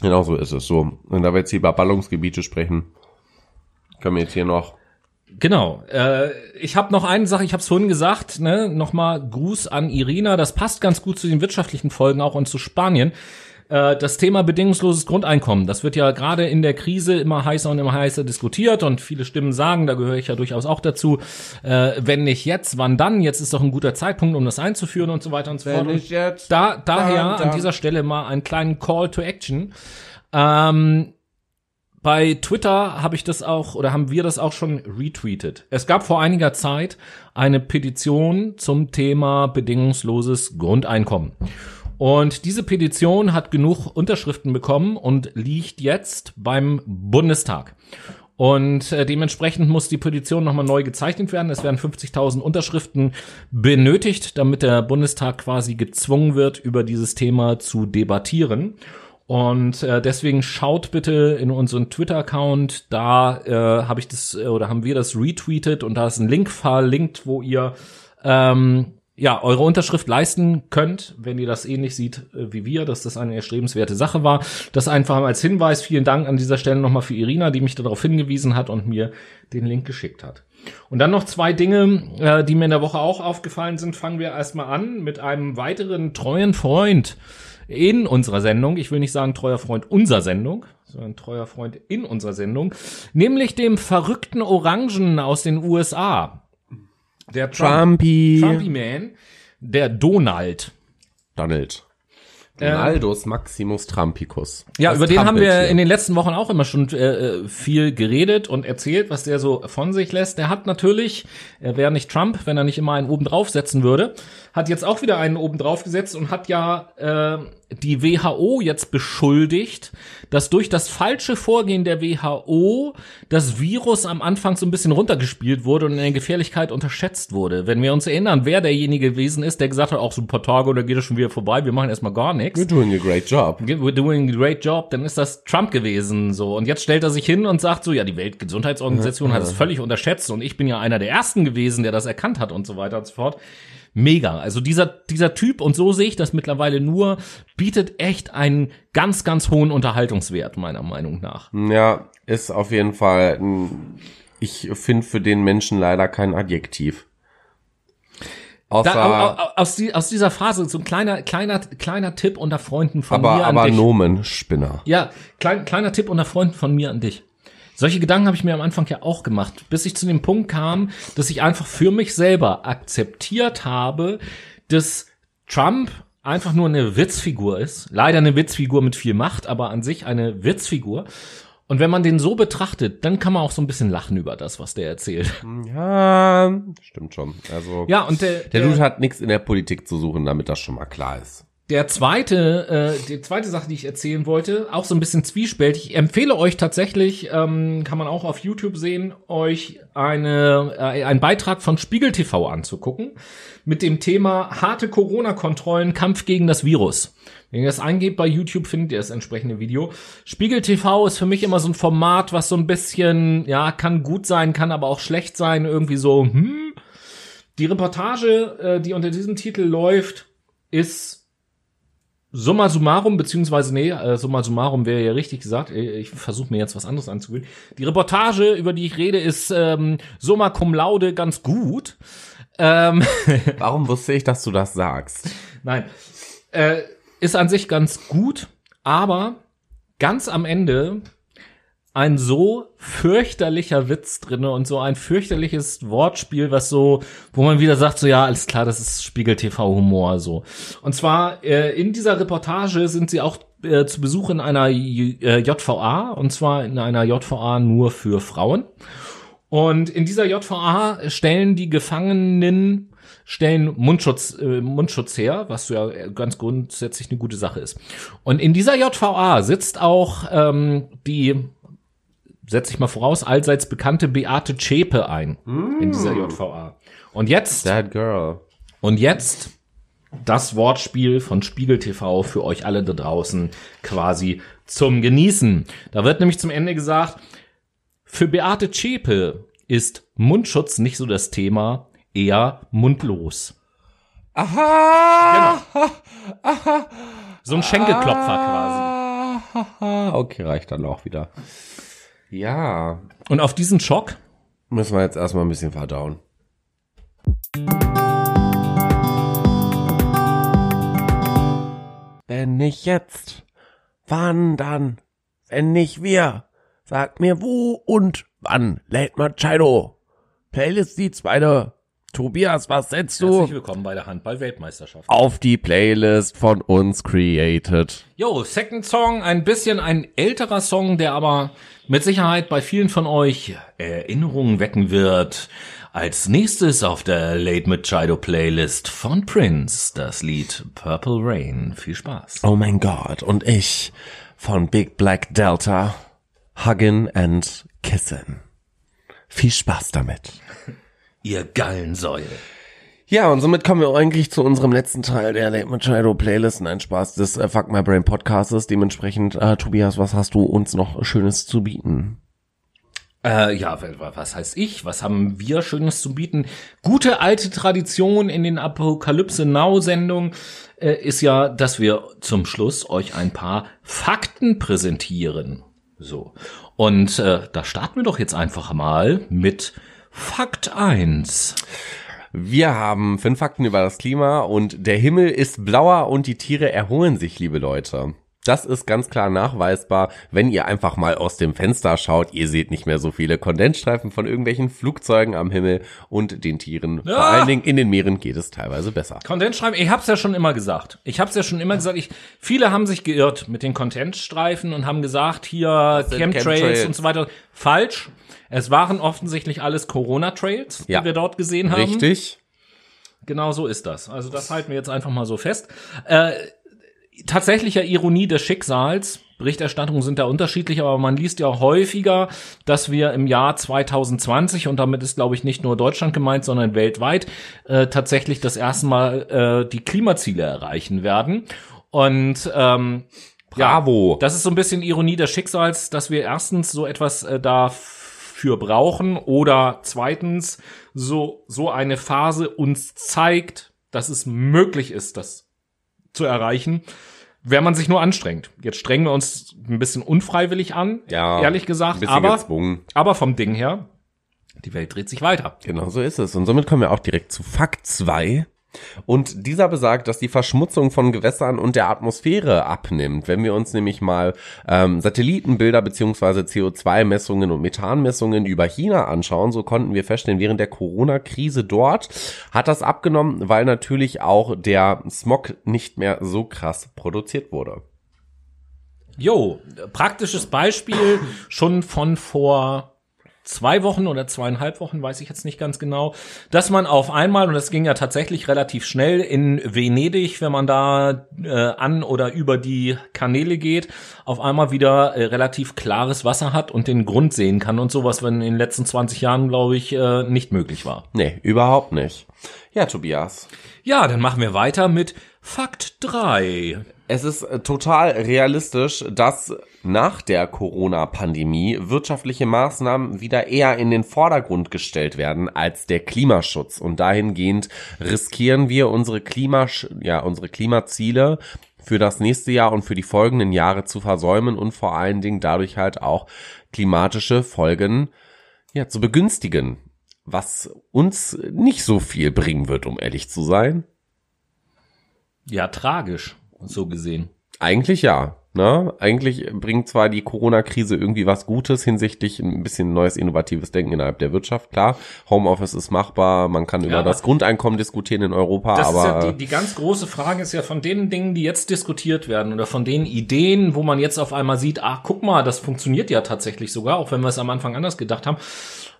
Genau so ist es. So. Und da wir jetzt hier über Ballungsgebiete sprechen, können wir jetzt hier noch Genau. Äh, ich habe noch eine Sache, ich habe es vorhin gesagt, ne, nochmal Gruß an Irina. Das passt ganz gut zu den wirtschaftlichen Folgen auch und zu Spanien. Äh, das Thema bedingungsloses Grundeinkommen, das wird ja gerade in der Krise immer heißer und immer heißer diskutiert und viele Stimmen sagen, da gehöre ich ja durchaus auch dazu, äh, wenn nicht jetzt, wann dann? Jetzt ist doch ein guter Zeitpunkt, um das einzuführen und so weiter und so fort. Und jetzt, da, daher dann. an dieser Stelle mal einen kleinen Call to Action. Ähm, bei Twitter habe ich das auch oder haben wir das auch schon retweetet. Es gab vor einiger Zeit eine Petition zum Thema bedingungsloses Grundeinkommen. Und diese Petition hat genug Unterschriften bekommen und liegt jetzt beim Bundestag. Und äh, dementsprechend muss die Petition nochmal neu gezeichnet werden. Es werden 50.000 Unterschriften benötigt, damit der Bundestag quasi gezwungen wird, über dieses Thema zu debattieren. Und äh, deswegen schaut bitte in unseren Twitter-Account, da äh, habe ich das äh, oder haben wir das retweetet und da ist ein Link verlinkt, wo ihr ähm, ja, eure Unterschrift leisten könnt, wenn ihr das ähnlich seht äh, wie wir, dass das eine erstrebenswerte Sache war. Das einfach als Hinweis. Vielen Dank an dieser Stelle nochmal für Irina, die mich darauf hingewiesen hat und mir den Link geschickt hat. Und dann noch zwei Dinge, äh, die mir in der Woche auch aufgefallen sind. Fangen wir erstmal an mit einem weiteren treuen Freund in unserer Sendung. Ich will nicht sagen treuer Freund unserer Sendung, sondern treuer Freund in unserer Sendung. Nämlich dem verrückten Orangen aus den USA. Der Trump, Trumpy. Trumpy Man, der Donald. Donald. Donaldus Maximus Trumpicus. Ja, Das über den haben wir Trampeltier. in den letzten Wochen auch immer schon äh, viel geredet und erzählt, was der so von sich lässt. Der hat natürlich, er wäre nicht Trump, wenn er nicht immer einen oben drauf setzen würde, hat jetzt auch wieder einen oben drauf gesetzt und hat ja äh, die WHO jetzt beschuldigt, dass durch das falsche Vorgehen der WHO das Virus am Anfang so ein bisschen runtergespielt wurde und in der Gefährlichkeit unterschätzt wurde. Wenn wir uns erinnern, wer derjenige gewesen ist, der gesagt hat, auch so ein paar Tage oder geht es schon wieder vorbei, wir machen erstmal gar nichts You're doing a great job. we're doing a great job, dann ist das Trump gewesen, so. Und jetzt stellt er sich hin und sagt so, ja, die Weltgesundheitsorganisation hat es völlig unterschätzt und ich bin ja einer der ersten gewesen, der das erkannt hat und so weiter und so fort. Mega. Also dieser, dieser Typ, und so sehe ich das mittlerweile nur, bietet echt einen ganz, ganz hohen Unterhaltungswert, meiner Meinung nach. Ja, ist auf jeden Fall, ich finde für den Menschen leider kein Adjektiv. Außer, Da, au- au- aus, aus dieser Phase, so ein kleiner, kleiner, kleiner Tipp unter Freunden von aber, mir an aber dich. Nomenspinner. Ja, klein, kleiner Tipp unter Freunden von mir an dich. Solche Gedanken habe ich mir am Anfang ja auch gemacht, bis ich zu dem Punkt kam, dass ich einfach für mich selber akzeptiert habe, dass Trump einfach nur eine Witzfigur ist. Leider eine Witzfigur mit viel Macht, aber an sich eine Witzfigur. Und wenn man den so betrachtet, dann kann man auch so ein bisschen lachen über das, was der erzählt. Ja, stimmt schon. Also, Ja, und der, der Dude hat nichts in der Politik zu suchen, damit das schon mal klar ist. Der zweite, äh, die zweite Sache, die ich erzählen wollte, auch so ein bisschen zwiespältig. Ich empfehle euch tatsächlich, ähm, kann man auch auf YouTube sehen, euch eine, äh, einen Beitrag von Spiegel TV anzugucken mit dem Thema harte Corona-Kontrollen, Kampf gegen das Virus. Wenn ihr das eingebt bei YouTube, findet ihr das entsprechende Video. Spiegel TV ist für mich immer so ein Format, was so ein bisschen, ja, kann gut sein, kann aber auch schlecht sein, irgendwie so, hm. Die Reportage, äh, die unter diesem Titel läuft, ist Summa summarum, beziehungsweise, nee, äh, summa summarum wäre ja richtig gesagt. Äh, Ich versuche mir jetzt was anderes anzugewöhnen. Die Reportage, über die ich rede, ist ähm, summa cum laude ganz gut. Ähm, Warum wusste ich, dass du das sagst? nein. Äh, ist an sich ganz gut, aber ganz am Ende ein so fürchterlicher Witz drinne und so ein fürchterliches Wortspiel, was so, wo man wieder sagt, so ja, alles klar, das ist Spiegel TV Humor so. Und zwar äh, in dieser Reportage sind sie auch äh, zu Besuch in einer J äh, JVA und zwar in einer JVA nur für Frauen. Und in dieser JVA stellen die Gefangenen stellen Mundschutz, äh, Mundschutz her, was ja ganz grundsätzlich eine gute Sache ist. Und in dieser JVA sitzt auch ähm, die, setze ich mal voraus, allseits bekannte Beate Zschäpe ein in dieser JVA. Und jetzt That girl. und jetzt das Wortspiel von Spiegel TV für euch alle da draußen quasi zum Genießen. Da wird nämlich zum Ende gesagt, für Beate Zschäpe ist Mundschutz nicht so das Thema, eher mundlos. Aha! So ein Schenkelklopfer quasi. quasi. Okay, reicht dann auch wieder. Ja, Und auf diesen Schock müssen wir jetzt erstmal ein bisschen verdauen. Wenn nicht jetzt, wann dann? Wenn nicht wir, sag mir wo und wann. Late Machado. Playlist die zweite. Tobias, was setzt du herzlich willkommen bei der Handball-Weltmeisterschaft. auf die Playlist von uns created? Jo, Second Song, ein bisschen ein älterer Song, der aber mit Sicherheit bei vielen von euch Erinnerungen wecken wird. Als nächstes auf der Late Machado Playlist von Prince das Lied Purple Rain. Viel Spaß. Oh mein Gott, und ich von Big Black Delta, Huggin and Kissin. Viel Spaß damit. Ihr Gallensäule. Ja, und somit kommen wir eigentlich zu unserem letzten Teil der Late Machado Playlist. Nein, Spaß des äh, Fuck My Brain Podcastes. Dementsprechend, äh, Tobias, was hast du uns noch Schönes zu bieten? Äh, ja, wa- was heißt ich? Was haben wir Schönes zu bieten? Gute alte Tradition in den Apokalypse Now Sendungen äh, ist ja, dass wir zum Schluss euch ein paar Fakten präsentieren. So. Und äh, da starten wir doch jetzt einfach mal mit Fakt 1. Wir haben fünf Fakten über das Klima und der Himmel ist blauer und die Tiere erholen sich, liebe Leute. Das ist ganz klar nachweisbar, wenn ihr einfach mal aus dem Fenster schaut. Ihr seht nicht mehr so viele Kondensstreifen von irgendwelchen Flugzeugen am Himmel und den Tieren. Vor Ja. allen Dingen in den Meeren geht es teilweise besser. Content schreiben, ich hab's ja schon immer gesagt. Ich hab's ja schon immer gesagt. Ich, viele haben sich geirrt mit den Contentstreifen und haben gesagt, hier Chemtrails Chemtrails? und so weiter. Falsch. Es waren offensichtlich alles Corona-Trails, Ja. die wir dort gesehen haben. Richtig? Genau so ist das. Also das halten wir jetzt einfach mal so fest. Äh, tatsächlicher Ironie des Schicksals. Berichterstattungen sind da unterschiedlich, aber man liest ja häufiger, dass wir im Jahr 2020, und damit ist, glaube ich, nicht nur Deutschland gemeint, sondern weltweit, äh, tatsächlich das erste Mal äh, die Klimaziele erreichen werden. Und ähm, Bravo. ja, das ist so ein bisschen Ironie des Schicksals, dass wir erstens so etwas äh, dafür brauchen oder zweitens so, so eine Phase uns zeigt, dass es möglich ist, das zu erreichen, wenn man sich nur anstrengt. Jetzt strengen wir uns ein bisschen unfreiwillig an, Ja, ehrlich gesagt, aber, gezwungen. aber vom Ding her, die Welt dreht sich weiter. Genau so ist es. Und somit kommen wir auch direkt zu Fakt 2. Und dieser besagt, dass die Verschmutzung von Gewässern und der Atmosphäre abnimmt. Wenn wir uns nämlich mal ähm, Satellitenbilder beziehungsweise CO2-Messungen und Methanmessungen über China anschauen, so konnten wir feststellen, während der Corona-Krise dort hat das abgenommen, weil natürlich auch der Smog nicht mehr so krass produziert wurde. Jo, praktisches Beispiel schon von vor zwei Wochen oder zweieinhalb Wochen, weiß ich jetzt nicht ganz genau, dass man auf einmal, und das ging ja tatsächlich relativ schnell in Venedig, wenn man da äh, an oder über die Kanäle geht, auf einmal wieder äh, relativ klares Wasser hat und den Grund sehen kann und sowas, wenn in den letzten 20 Jahren, glaube ich, äh, nicht möglich war. Nee, überhaupt nicht. Ja, Tobias. Ja, dann machen wir weiter mit Fakt 3. Es ist äh, total realistisch, dass nach der Corona-Pandemie wirtschaftliche Maßnahmen wieder eher in den Vordergrund gestellt werden als der Klimaschutz. Und dahingehend riskieren wir unsere Klimasch ja, unsere Klimaziele für das nächste Jahr und für die folgenden Jahre zu versäumen und vor allen Dingen dadurch halt auch klimatische Folgen ja, zu begünstigen. Was uns nicht so viel bringen wird, um ehrlich zu sein. Ja, tragisch, so gesehen. Eigentlich ja. Ne? Eigentlich bringt zwar die Corona-Krise irgendwie was Gutes hinsichtlich ein bisschen neues innovatives Denken innerhalb der Wirtschaft. Klar, Homeoffice ist machbar, man kann über aber- das Grundeinkommen diskutieren in Europa, Das aber ist ja die, die ganz große Frage ist ja von den Dingen, die jetzt diskutiert werden oder von den Ideen, wo man jetzt auf einmal sieht, ach, guck mal, das funktioniert ja tatsächlich sogar, auch wenn wir es am Anfang anders gedacht haben.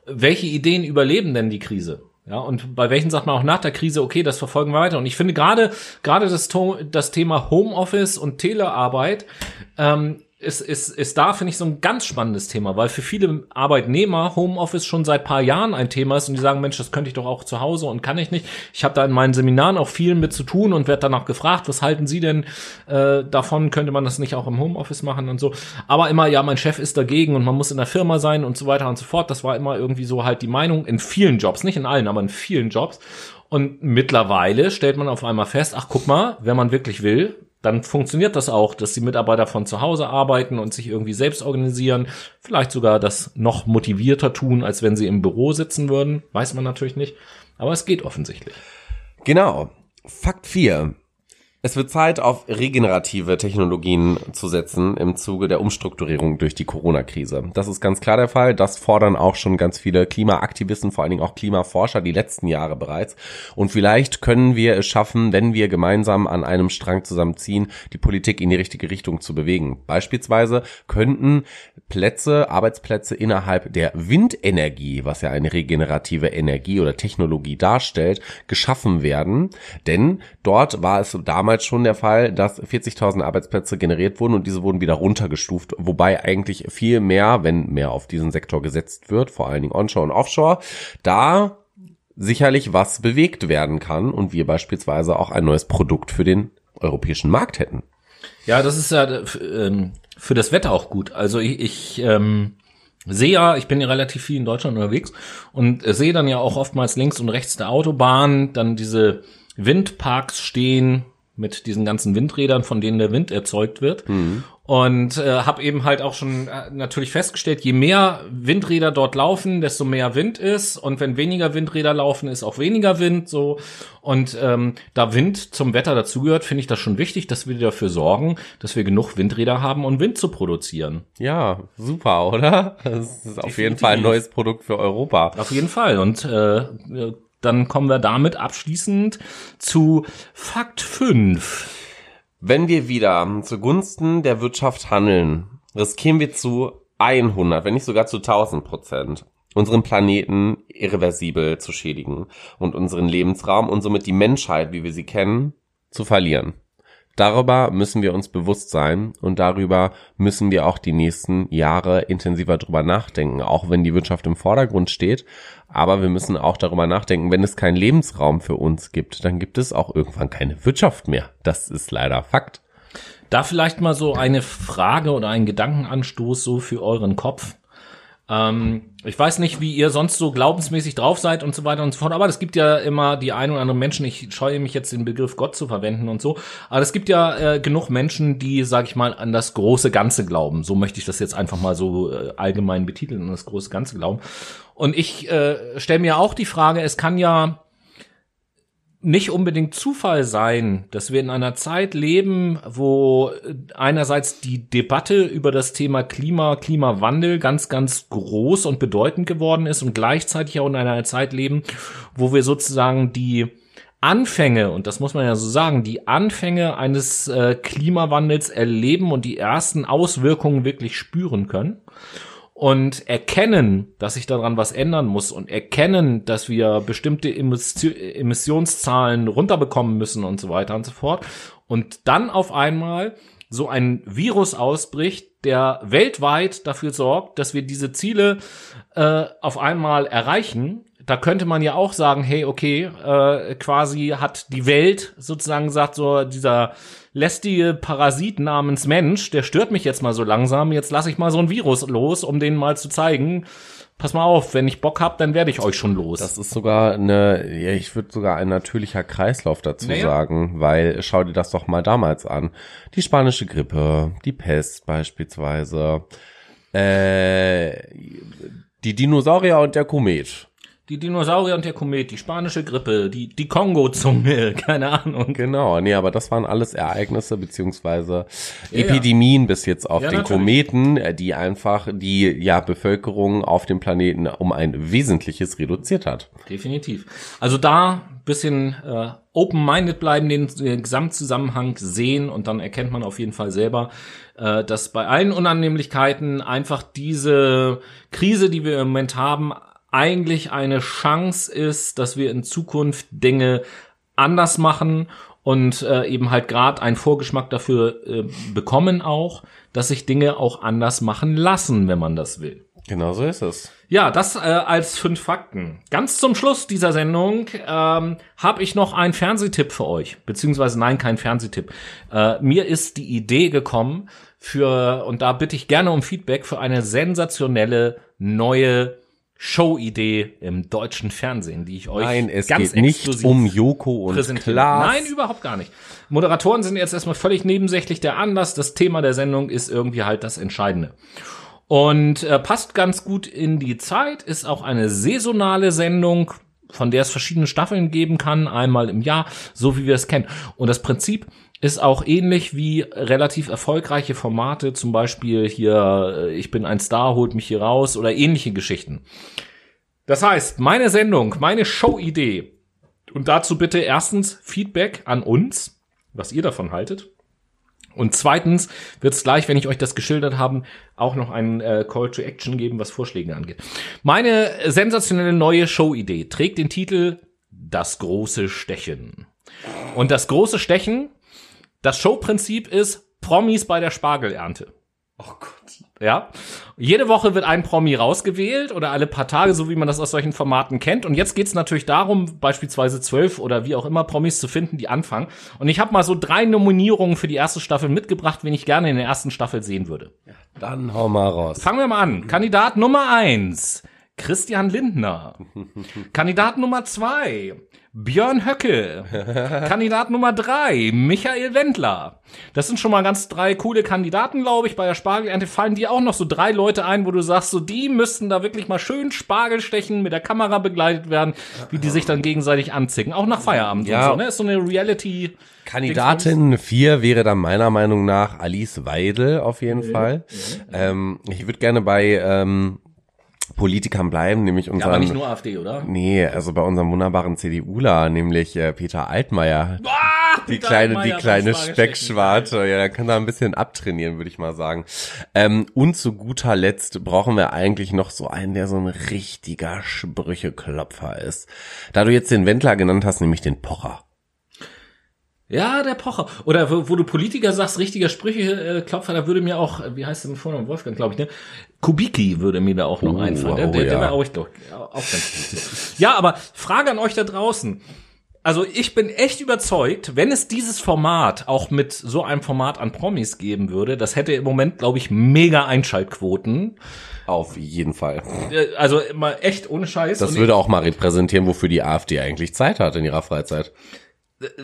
Welche Ideen überleben denn die Krise? Ja, und bei welchen sagt man auch nach der Krise, okay, das verfolgen wir weiter. Und ich finde gerade, gerade das, das Thema Homeoffice und Telearbeit, ähm, ist, ist, ist da, finde ich, so ein ganz spannendes Thema, weil für viele Arbeitnehmer Homeoffice schon seit paar Jahren ein Thema ist und die sagen, Mensch, das könnte ich doch auch zu Hause und kann ich nicht. Ich habe da in meinen Seminaren auch viel mit zu tun und werde danach gefragt, was halten Sie denn äh, davon? Könnte man das nicht auch im Homeoffice machen und so? Aber immer, ja, mein Chef ist dagegen und man muss in der Firma sein und so weiter und so fort. Das war immer irgendwie so halt die Meinung in vielen Jobs, nicht in allen, aber in vielen Jobs. Und mittlerweile stellt man auf einmal fest, ach guck mal, wenn man wirklich will, dann funktioniert das auch, dass die Mitarbeiter von zu Hause arbeiten und sich irgendwie selbst organisieren, vielleicht sogar das noch motivierter tun, als wenn sie im Büro sitzen würden, weiß man natürlich nicht, aber es geht offensichtlich. genau. Fakt 4. Es wird Zeit, auf regenerative Technologien zu setzen im Zuge der Umstrukturierung durch die Corona-Krise. Das ist ganz klar der Fall. Das fordern auch schon ganz viele Klimaaktivisten, vor allen Dingen auch Klimaforscher die letzten Jahre bereits. Und vielleicht können wir es schaffen, wenn wir gemeinsam an einem Strang zusammenziehen, die Politik in die richtige Richtung zu bewegen. Beispielsweise könnten Plätze, Arbeitsplätze innerhalb der Windenergie, was ja eine regenerative Energie oder Technologie darstellt, geschaffen werden. Denn dort war es damals schon der Fall, dass 40.000 Arbeitsplätze generiert wurden und diese wurden wieder runtergestuft, wobei eigentlich viel mehr, wenn mehr auf diesen Sektor gesetzt wird, vor allen Dingen Onshore und Offshore, da sicherlich was bewegt werden kann und wir beispielsweise auch ein neues Produkt für den europäischen Markt hätten. Ja, das ist ja äh, ähm, für das Wetter auch gut. Also ich, ich ähm, sehe ja, ich bin ja relativ viel in Deutschland unterwegs und sehe dann ja auch oftmals links und rechts der Autobahn dann diese Windparks stehen mit diesen ganzen Windrädern, von denen der Wind erzeugt wird. Und äh, habe eben halt auch schon äh, natürlich festgestellt, je mehr Windräder dort laufen, desto mehr Wind ist. Und wenn weniger Windräder laufen, ist auch weniger Wind. So und ähm, da Wind zum Wetter dazugehört, finde ich das schon wichtig, dass wir dafür sorgen, dass wir genug Windräder haben, um Wind zu produzieren. Ja, super, oder? Das ist auf jeden Definitiv. Fall ein neues Produkt für Europa. Auf jeden Fall. Und äh, dann kommen wir damit abschließend zu Fakt 5. Wenn wir wieder zugunsten der Wirtschaft handeln, riskieren wir zu 100, wenn nicht sogar zu 1000 Prozent, unseren Planeten irreversibel zu schädigen und unseren Lebensraum und somit die Menschheit, wie wir sie kennen, zu verlieren. Darüber müssen wir uns bewusst sein und darüber müssen wir auch die nächsten Jahre intensiver drüber nachdenken, auch wenn die Wirtschaft im Vordergrund steht. Aber wir müssen auch darüber nachdenken, wenn es keinen Lebensraum für uns gibt, dann gibt es auch irgendwann keine Wirtschaft mehr. Das ist leider Fakt. Da vielleicht mal so eine Frage oder ein Gedankenanstoß so für euren Kopf. Ähm, ich weiß nicht, wie ihr sonst so glaubensmäßig drauf seid und so weiter und so fort, aber es gibt ja immer die ein oder anderen Menschen, ich scheue mich jetzt den Begriff Gott zu verwenden und so, aber es gibt ja äh, genug Menschen, die, sag ich mal, an das große Ganze glauben. So möchte ich das jetzt einfach mal so äh, allgemein betiteln, an das große Ganze glauben. Und ich äh, stelle mir auch die Frage, es kann ja nicht unbedingt Zufall sein, dass wir in einer Zeit leben, wo einerseits die Debatte über das Thema Klima, Klimawandel ganz, ganz groß und bedeutend geworden ist und gleichzeitig auch in einer Zeit leben, wo wir sozusagen die Anfänge, und das muss man ja so sagen, die Anfänge eines äh, Klimawandels erleben und die ersten Auswirkungen wirklich spüren können und erkennen, dass sich daran was ändern muss und erkennen, dass wir bestimmte Emission- Emissionszahlen runterbekommen müssen und so weiter und so fort. Und dann auf einmal so ein Virus ausbricht, der weltweit dafür sorgt, dass wir diese Ziele äh, auf einmal erreichen. Da könnte man ja auch sagen, hey, okay, äh, quasi hat die Welt sozusagen gesagt, so dieser lästige Parasit namens Mensch, der stört mich jetzt mal so langsam, jetzt lasse ich mal so ein Virus los, um denen mal zu zeigen, pass mal auf, wenn ich Bock hab, dann werde ich euch schon los. Das ist sogar eine, ja, ich würde sogar ein natürlicher Kreislauf dazu Naja. sagen, weil schau dir das doch mal damals an. Die spanische Grippe, die Pest beispielsweise, äh, die Dinosaurier und der Komet. Die Dinosaurier und der Komet, die spanische Grippe, die, die Kongo-Zunge, keine Ahnung. Genau, nee, aber das waren alles Ereignisse beziehungsweise Ja, Epidemien bis jetzt auf Ja, den natürlich. Kometen, äh, die einfach die ja Bevölkerung auf dem Planeten um ein Wesentliches reduziert hat. Definitiv. Also da bisschen äh, open-minded bleiben, den, den Gesamtzusammenhang sehen und dann erkennt man auf jeden Fall selber, äh, dass bei allen Unannehmlichkeiten einfach diese Krise, die wir im Moment haben, eigentlich eine Chance ist, dass wir in Zukunft Dinge anders machen und äh, eben halt gerade einen Vorgeschmack dafür äh, bekommen auch, dass sich Dinge auch anders machen lassen, wenn man das will. Genau so ist es. Ja, das äh, als fünf Fakten. Ganz zum Schluss dieser Sendung ähm, habe ich noch einen Fernsehtipp für euch. Beziehungsweise nein, kein Fernsehtipp. Äh, mir ist die Idee gekommen für, und da bitte ich gerne um Feedback, für eine sensationelle neue Show-Idee im deutschen Fernsehen, die ich euch Nein, es ganz geht nicht um Joko und. Klaas. Nein, überhaupt gar nicht. Moderatoren sind jetzt erstmal völlig nebensächlich. Der Anlass, das Thema der Sendung ist irgendwie halt das Entscheidende. Und äh, passt ganz gut in die Zeit, ist auch eine saisonale Sendung, von der es verschiedene Staffeln geben kann, einmal im Jahr, so wie wir es kennen. Und das Prinzip ist auch ähnlich wie relativ erfolgreiche Formate, zum Beispiel hier, äh, ich bin ein Star, holt mich hier raus oder ähnliche Geschichten. Das heißt, meine Sendung, meine Show-Idee, und dazu bitte erstens Feedback an uns, was ihr davon haltet. Und zweitens wird es gleich, wenn ich euch das geschildert habe, auch noch einen äh, Call to Action geben, was Vorschläge angeht. Meine sensationelle neue Show-Idee trägt den Titel Das große Stechen. Und das große Stechen, das Showprinzip ist Promis bei der Spargelernte. Oh Gott. Ja. Jede Woche wird ein Promi rausgewählt oder alle paar Tage, so wie man das aus solchen Formaten kennt. Und jetzt geht's natürlich darum, beispielsweise zwölf oder wie auch immer Promis zu finden, die anfangen. Und ich habe mal so drei Nominierungen für die erste Staffel mitgebracht, wen ich gerne in der ersten Staffel sehen würde. Dann hau mal raus. Fangen wir mal an. Kandidat Nummer eins. Christian Lindner. Kandidat Nummer zwei. Björn Höcke. Kandidat Nummer drei. Michael Wendler. Das sind schon mal ganz drei coole Kandidaten, glaube ich. Bei der Spargelernte fallen dir auch noch so drei Leute ein, wo du sagst, so die müssten da wirklich mal schön Spargel stechen, mit der Kamera begleitet werden, wie die sich dann gegenseitig anzicken. Auch nach Feierabend Ja. und so, ne? Ist so eine Reality. Kandidatin 4 wäre dann meiner Meinung nach Alice Weidel auf jeden Fall. Ähm, ich würde gerne bei ähm, Politikern bleiben, nämlich Ja, unseren... aber nicht nur AfD, oder? Nee, also bei unserem wunderbaren CDUler, nämlich äh, Peter Altmaier. die kleine, die kleine Speckschwarte. Ja, der kann da ein bisschen abtrainieren, würde ich mal sagen. Ähm, und zu guter Letzt brauchen wir eigentlich noch so einen, der so ein richtiger Sprücheklopfer ist. Da du jetzt den Wendler genannt hast, nämlich den Pocher. Ja, der Pocher. Oder wo, wo du Politiker sagst, richtiger Sprüche, äh, Klopfer, da würde mir auch, äh, wie heißt der mit Vornamen Wolfgang, glaube ich, ne? Kubicki würde mir da auch noch Oh, einfallen. Der, oh der, der ja. wäre auch, doch, auch ganz gut. Ja, aber Frage an euch da draußen. Also ich bin echt überzeugt, wenn es dieses Format auch mit so einem Format an Promis geben würde, das hätte im Moment, glaube ich, mega Einschaltquoten. Auf jeden Fall. Äh, Also mal echt ohne Scheiß. Das Und würde auch mal repräsentieren, wofür die AfD eigentlich Zeit hat in ihrer Freizeit.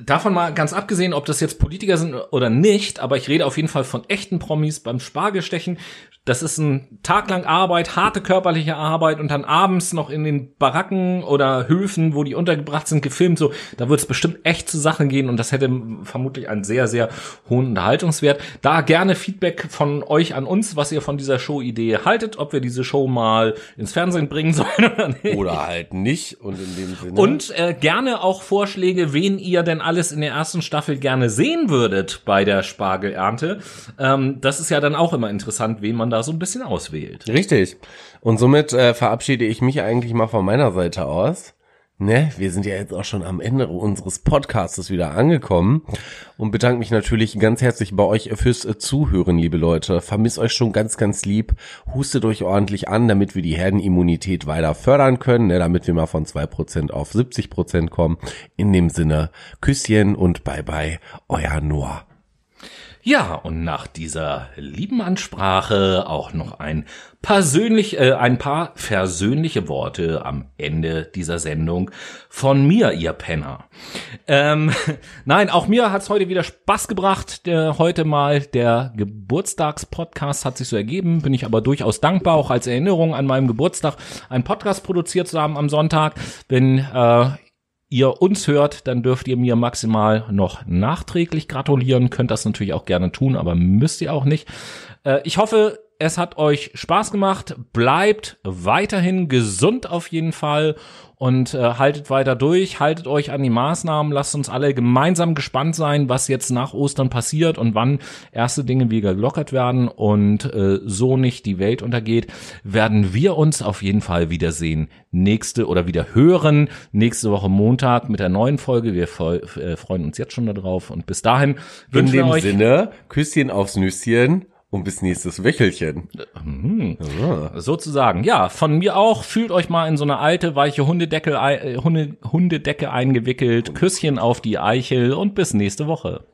Davon mal ganz abgesehen, ob das jetzt Politiker sind oder nicht, aber ich rede auf jeden Fall von echten Promis beim Spargelstechen. Das ist ein Tag lang Arbeit, harte körperliche Arbeit und dann abends noch in den Baracken oder Höfen, wo die untergebracht sind, gefilmt. So, da wird es bestimmt echt zur Sache gehen und das hätte vermutlich einen sehr, sehr hohen Unterhaltungswert. Da gerne Feedback von euch an uns, was ihr von dieser Show-Idee haltet, ob wir diese Show mal ins Fernsehen bringen sollen oder nicht. Oder halt nicht. Und in dem Sinne. Und äh, gerne auch Vorschläge, wen ihr denn alles in der ersten Staffel gerne sehen würdet bei der Spargelernte. Ähm, das ist ja dann auch immer interessant, wen man da so ein bisschen auswählt. Richtig. Und somit äh, verabschiede ich mich eigentlich mal von meiner Seite aus. Ne, wir sind ja jetzt auch schon am Ende unseres Podcastes wieder angekommen und bedanke mich natürlich ganz herzlich bei euch fürs äh, Zuhören, liebe Leute. Vermiss euch schon ganz, ganz lieb. Hustet euch ordentlich an, damit wir die Herdenimmunität weiter fördern können, ne, damit wir mal von 2% auf 70% kommen. In dem Sinne, Küsschen und bye bye, euer Noah. Ja, und nach dieser lieben Ansprache auch noch ein persönlich, äh, ein paar versöhnliche Worte am Ende dieser Sendung von mir, ihr Penner. Ähm, nein, auch mir hat's heute wieder Spaß gebracht. Der, heute mal der Geburtstagspodcast hat sich so ergeben, bin ich aber durchaus dankbar, auch als Erinnerung an meinem Geburtstag einen Podcast produziert zu haben am Sonntag. Wenn äh, ihr uns hört, dann dürft ihr mir maximal noch nachträglich gratulieren. Könnt das natürlich auch gerne tun, aber müsst ihr auch nicht. Äh, ich hoffe, es hat euch Spaß gemacht. Bleibt weiterhin gesund auf jeden Fall und äh, haltet weiter durch, haltet euch an die Maßnahmen, lasst uns alle gemeinsam gespannt sein, was jetzt nach Ostern passiert und wann erste Dinge wieder gelockert werden und äh, so nicht die Welt untergeht, werden wir uns auf jeden Fall wiedersehen. Nächste oder wieder hören, nächste Woche Montag mit der neuen Folge. Wir äh, freuen uns jetzt schon darauf und bis dahin In wünschen wir dem euch Sinne, Küsschen aufs Nüsschen und bis nächstes Wöchelchen. Sozusagen, ja, von mir auch. Fühlt euch mal in so eine alte, weiche Hundedecke, äh, Hunde, Hundedecke eingewickelt. Küsschen auf die Eichel und bis nächste Woche.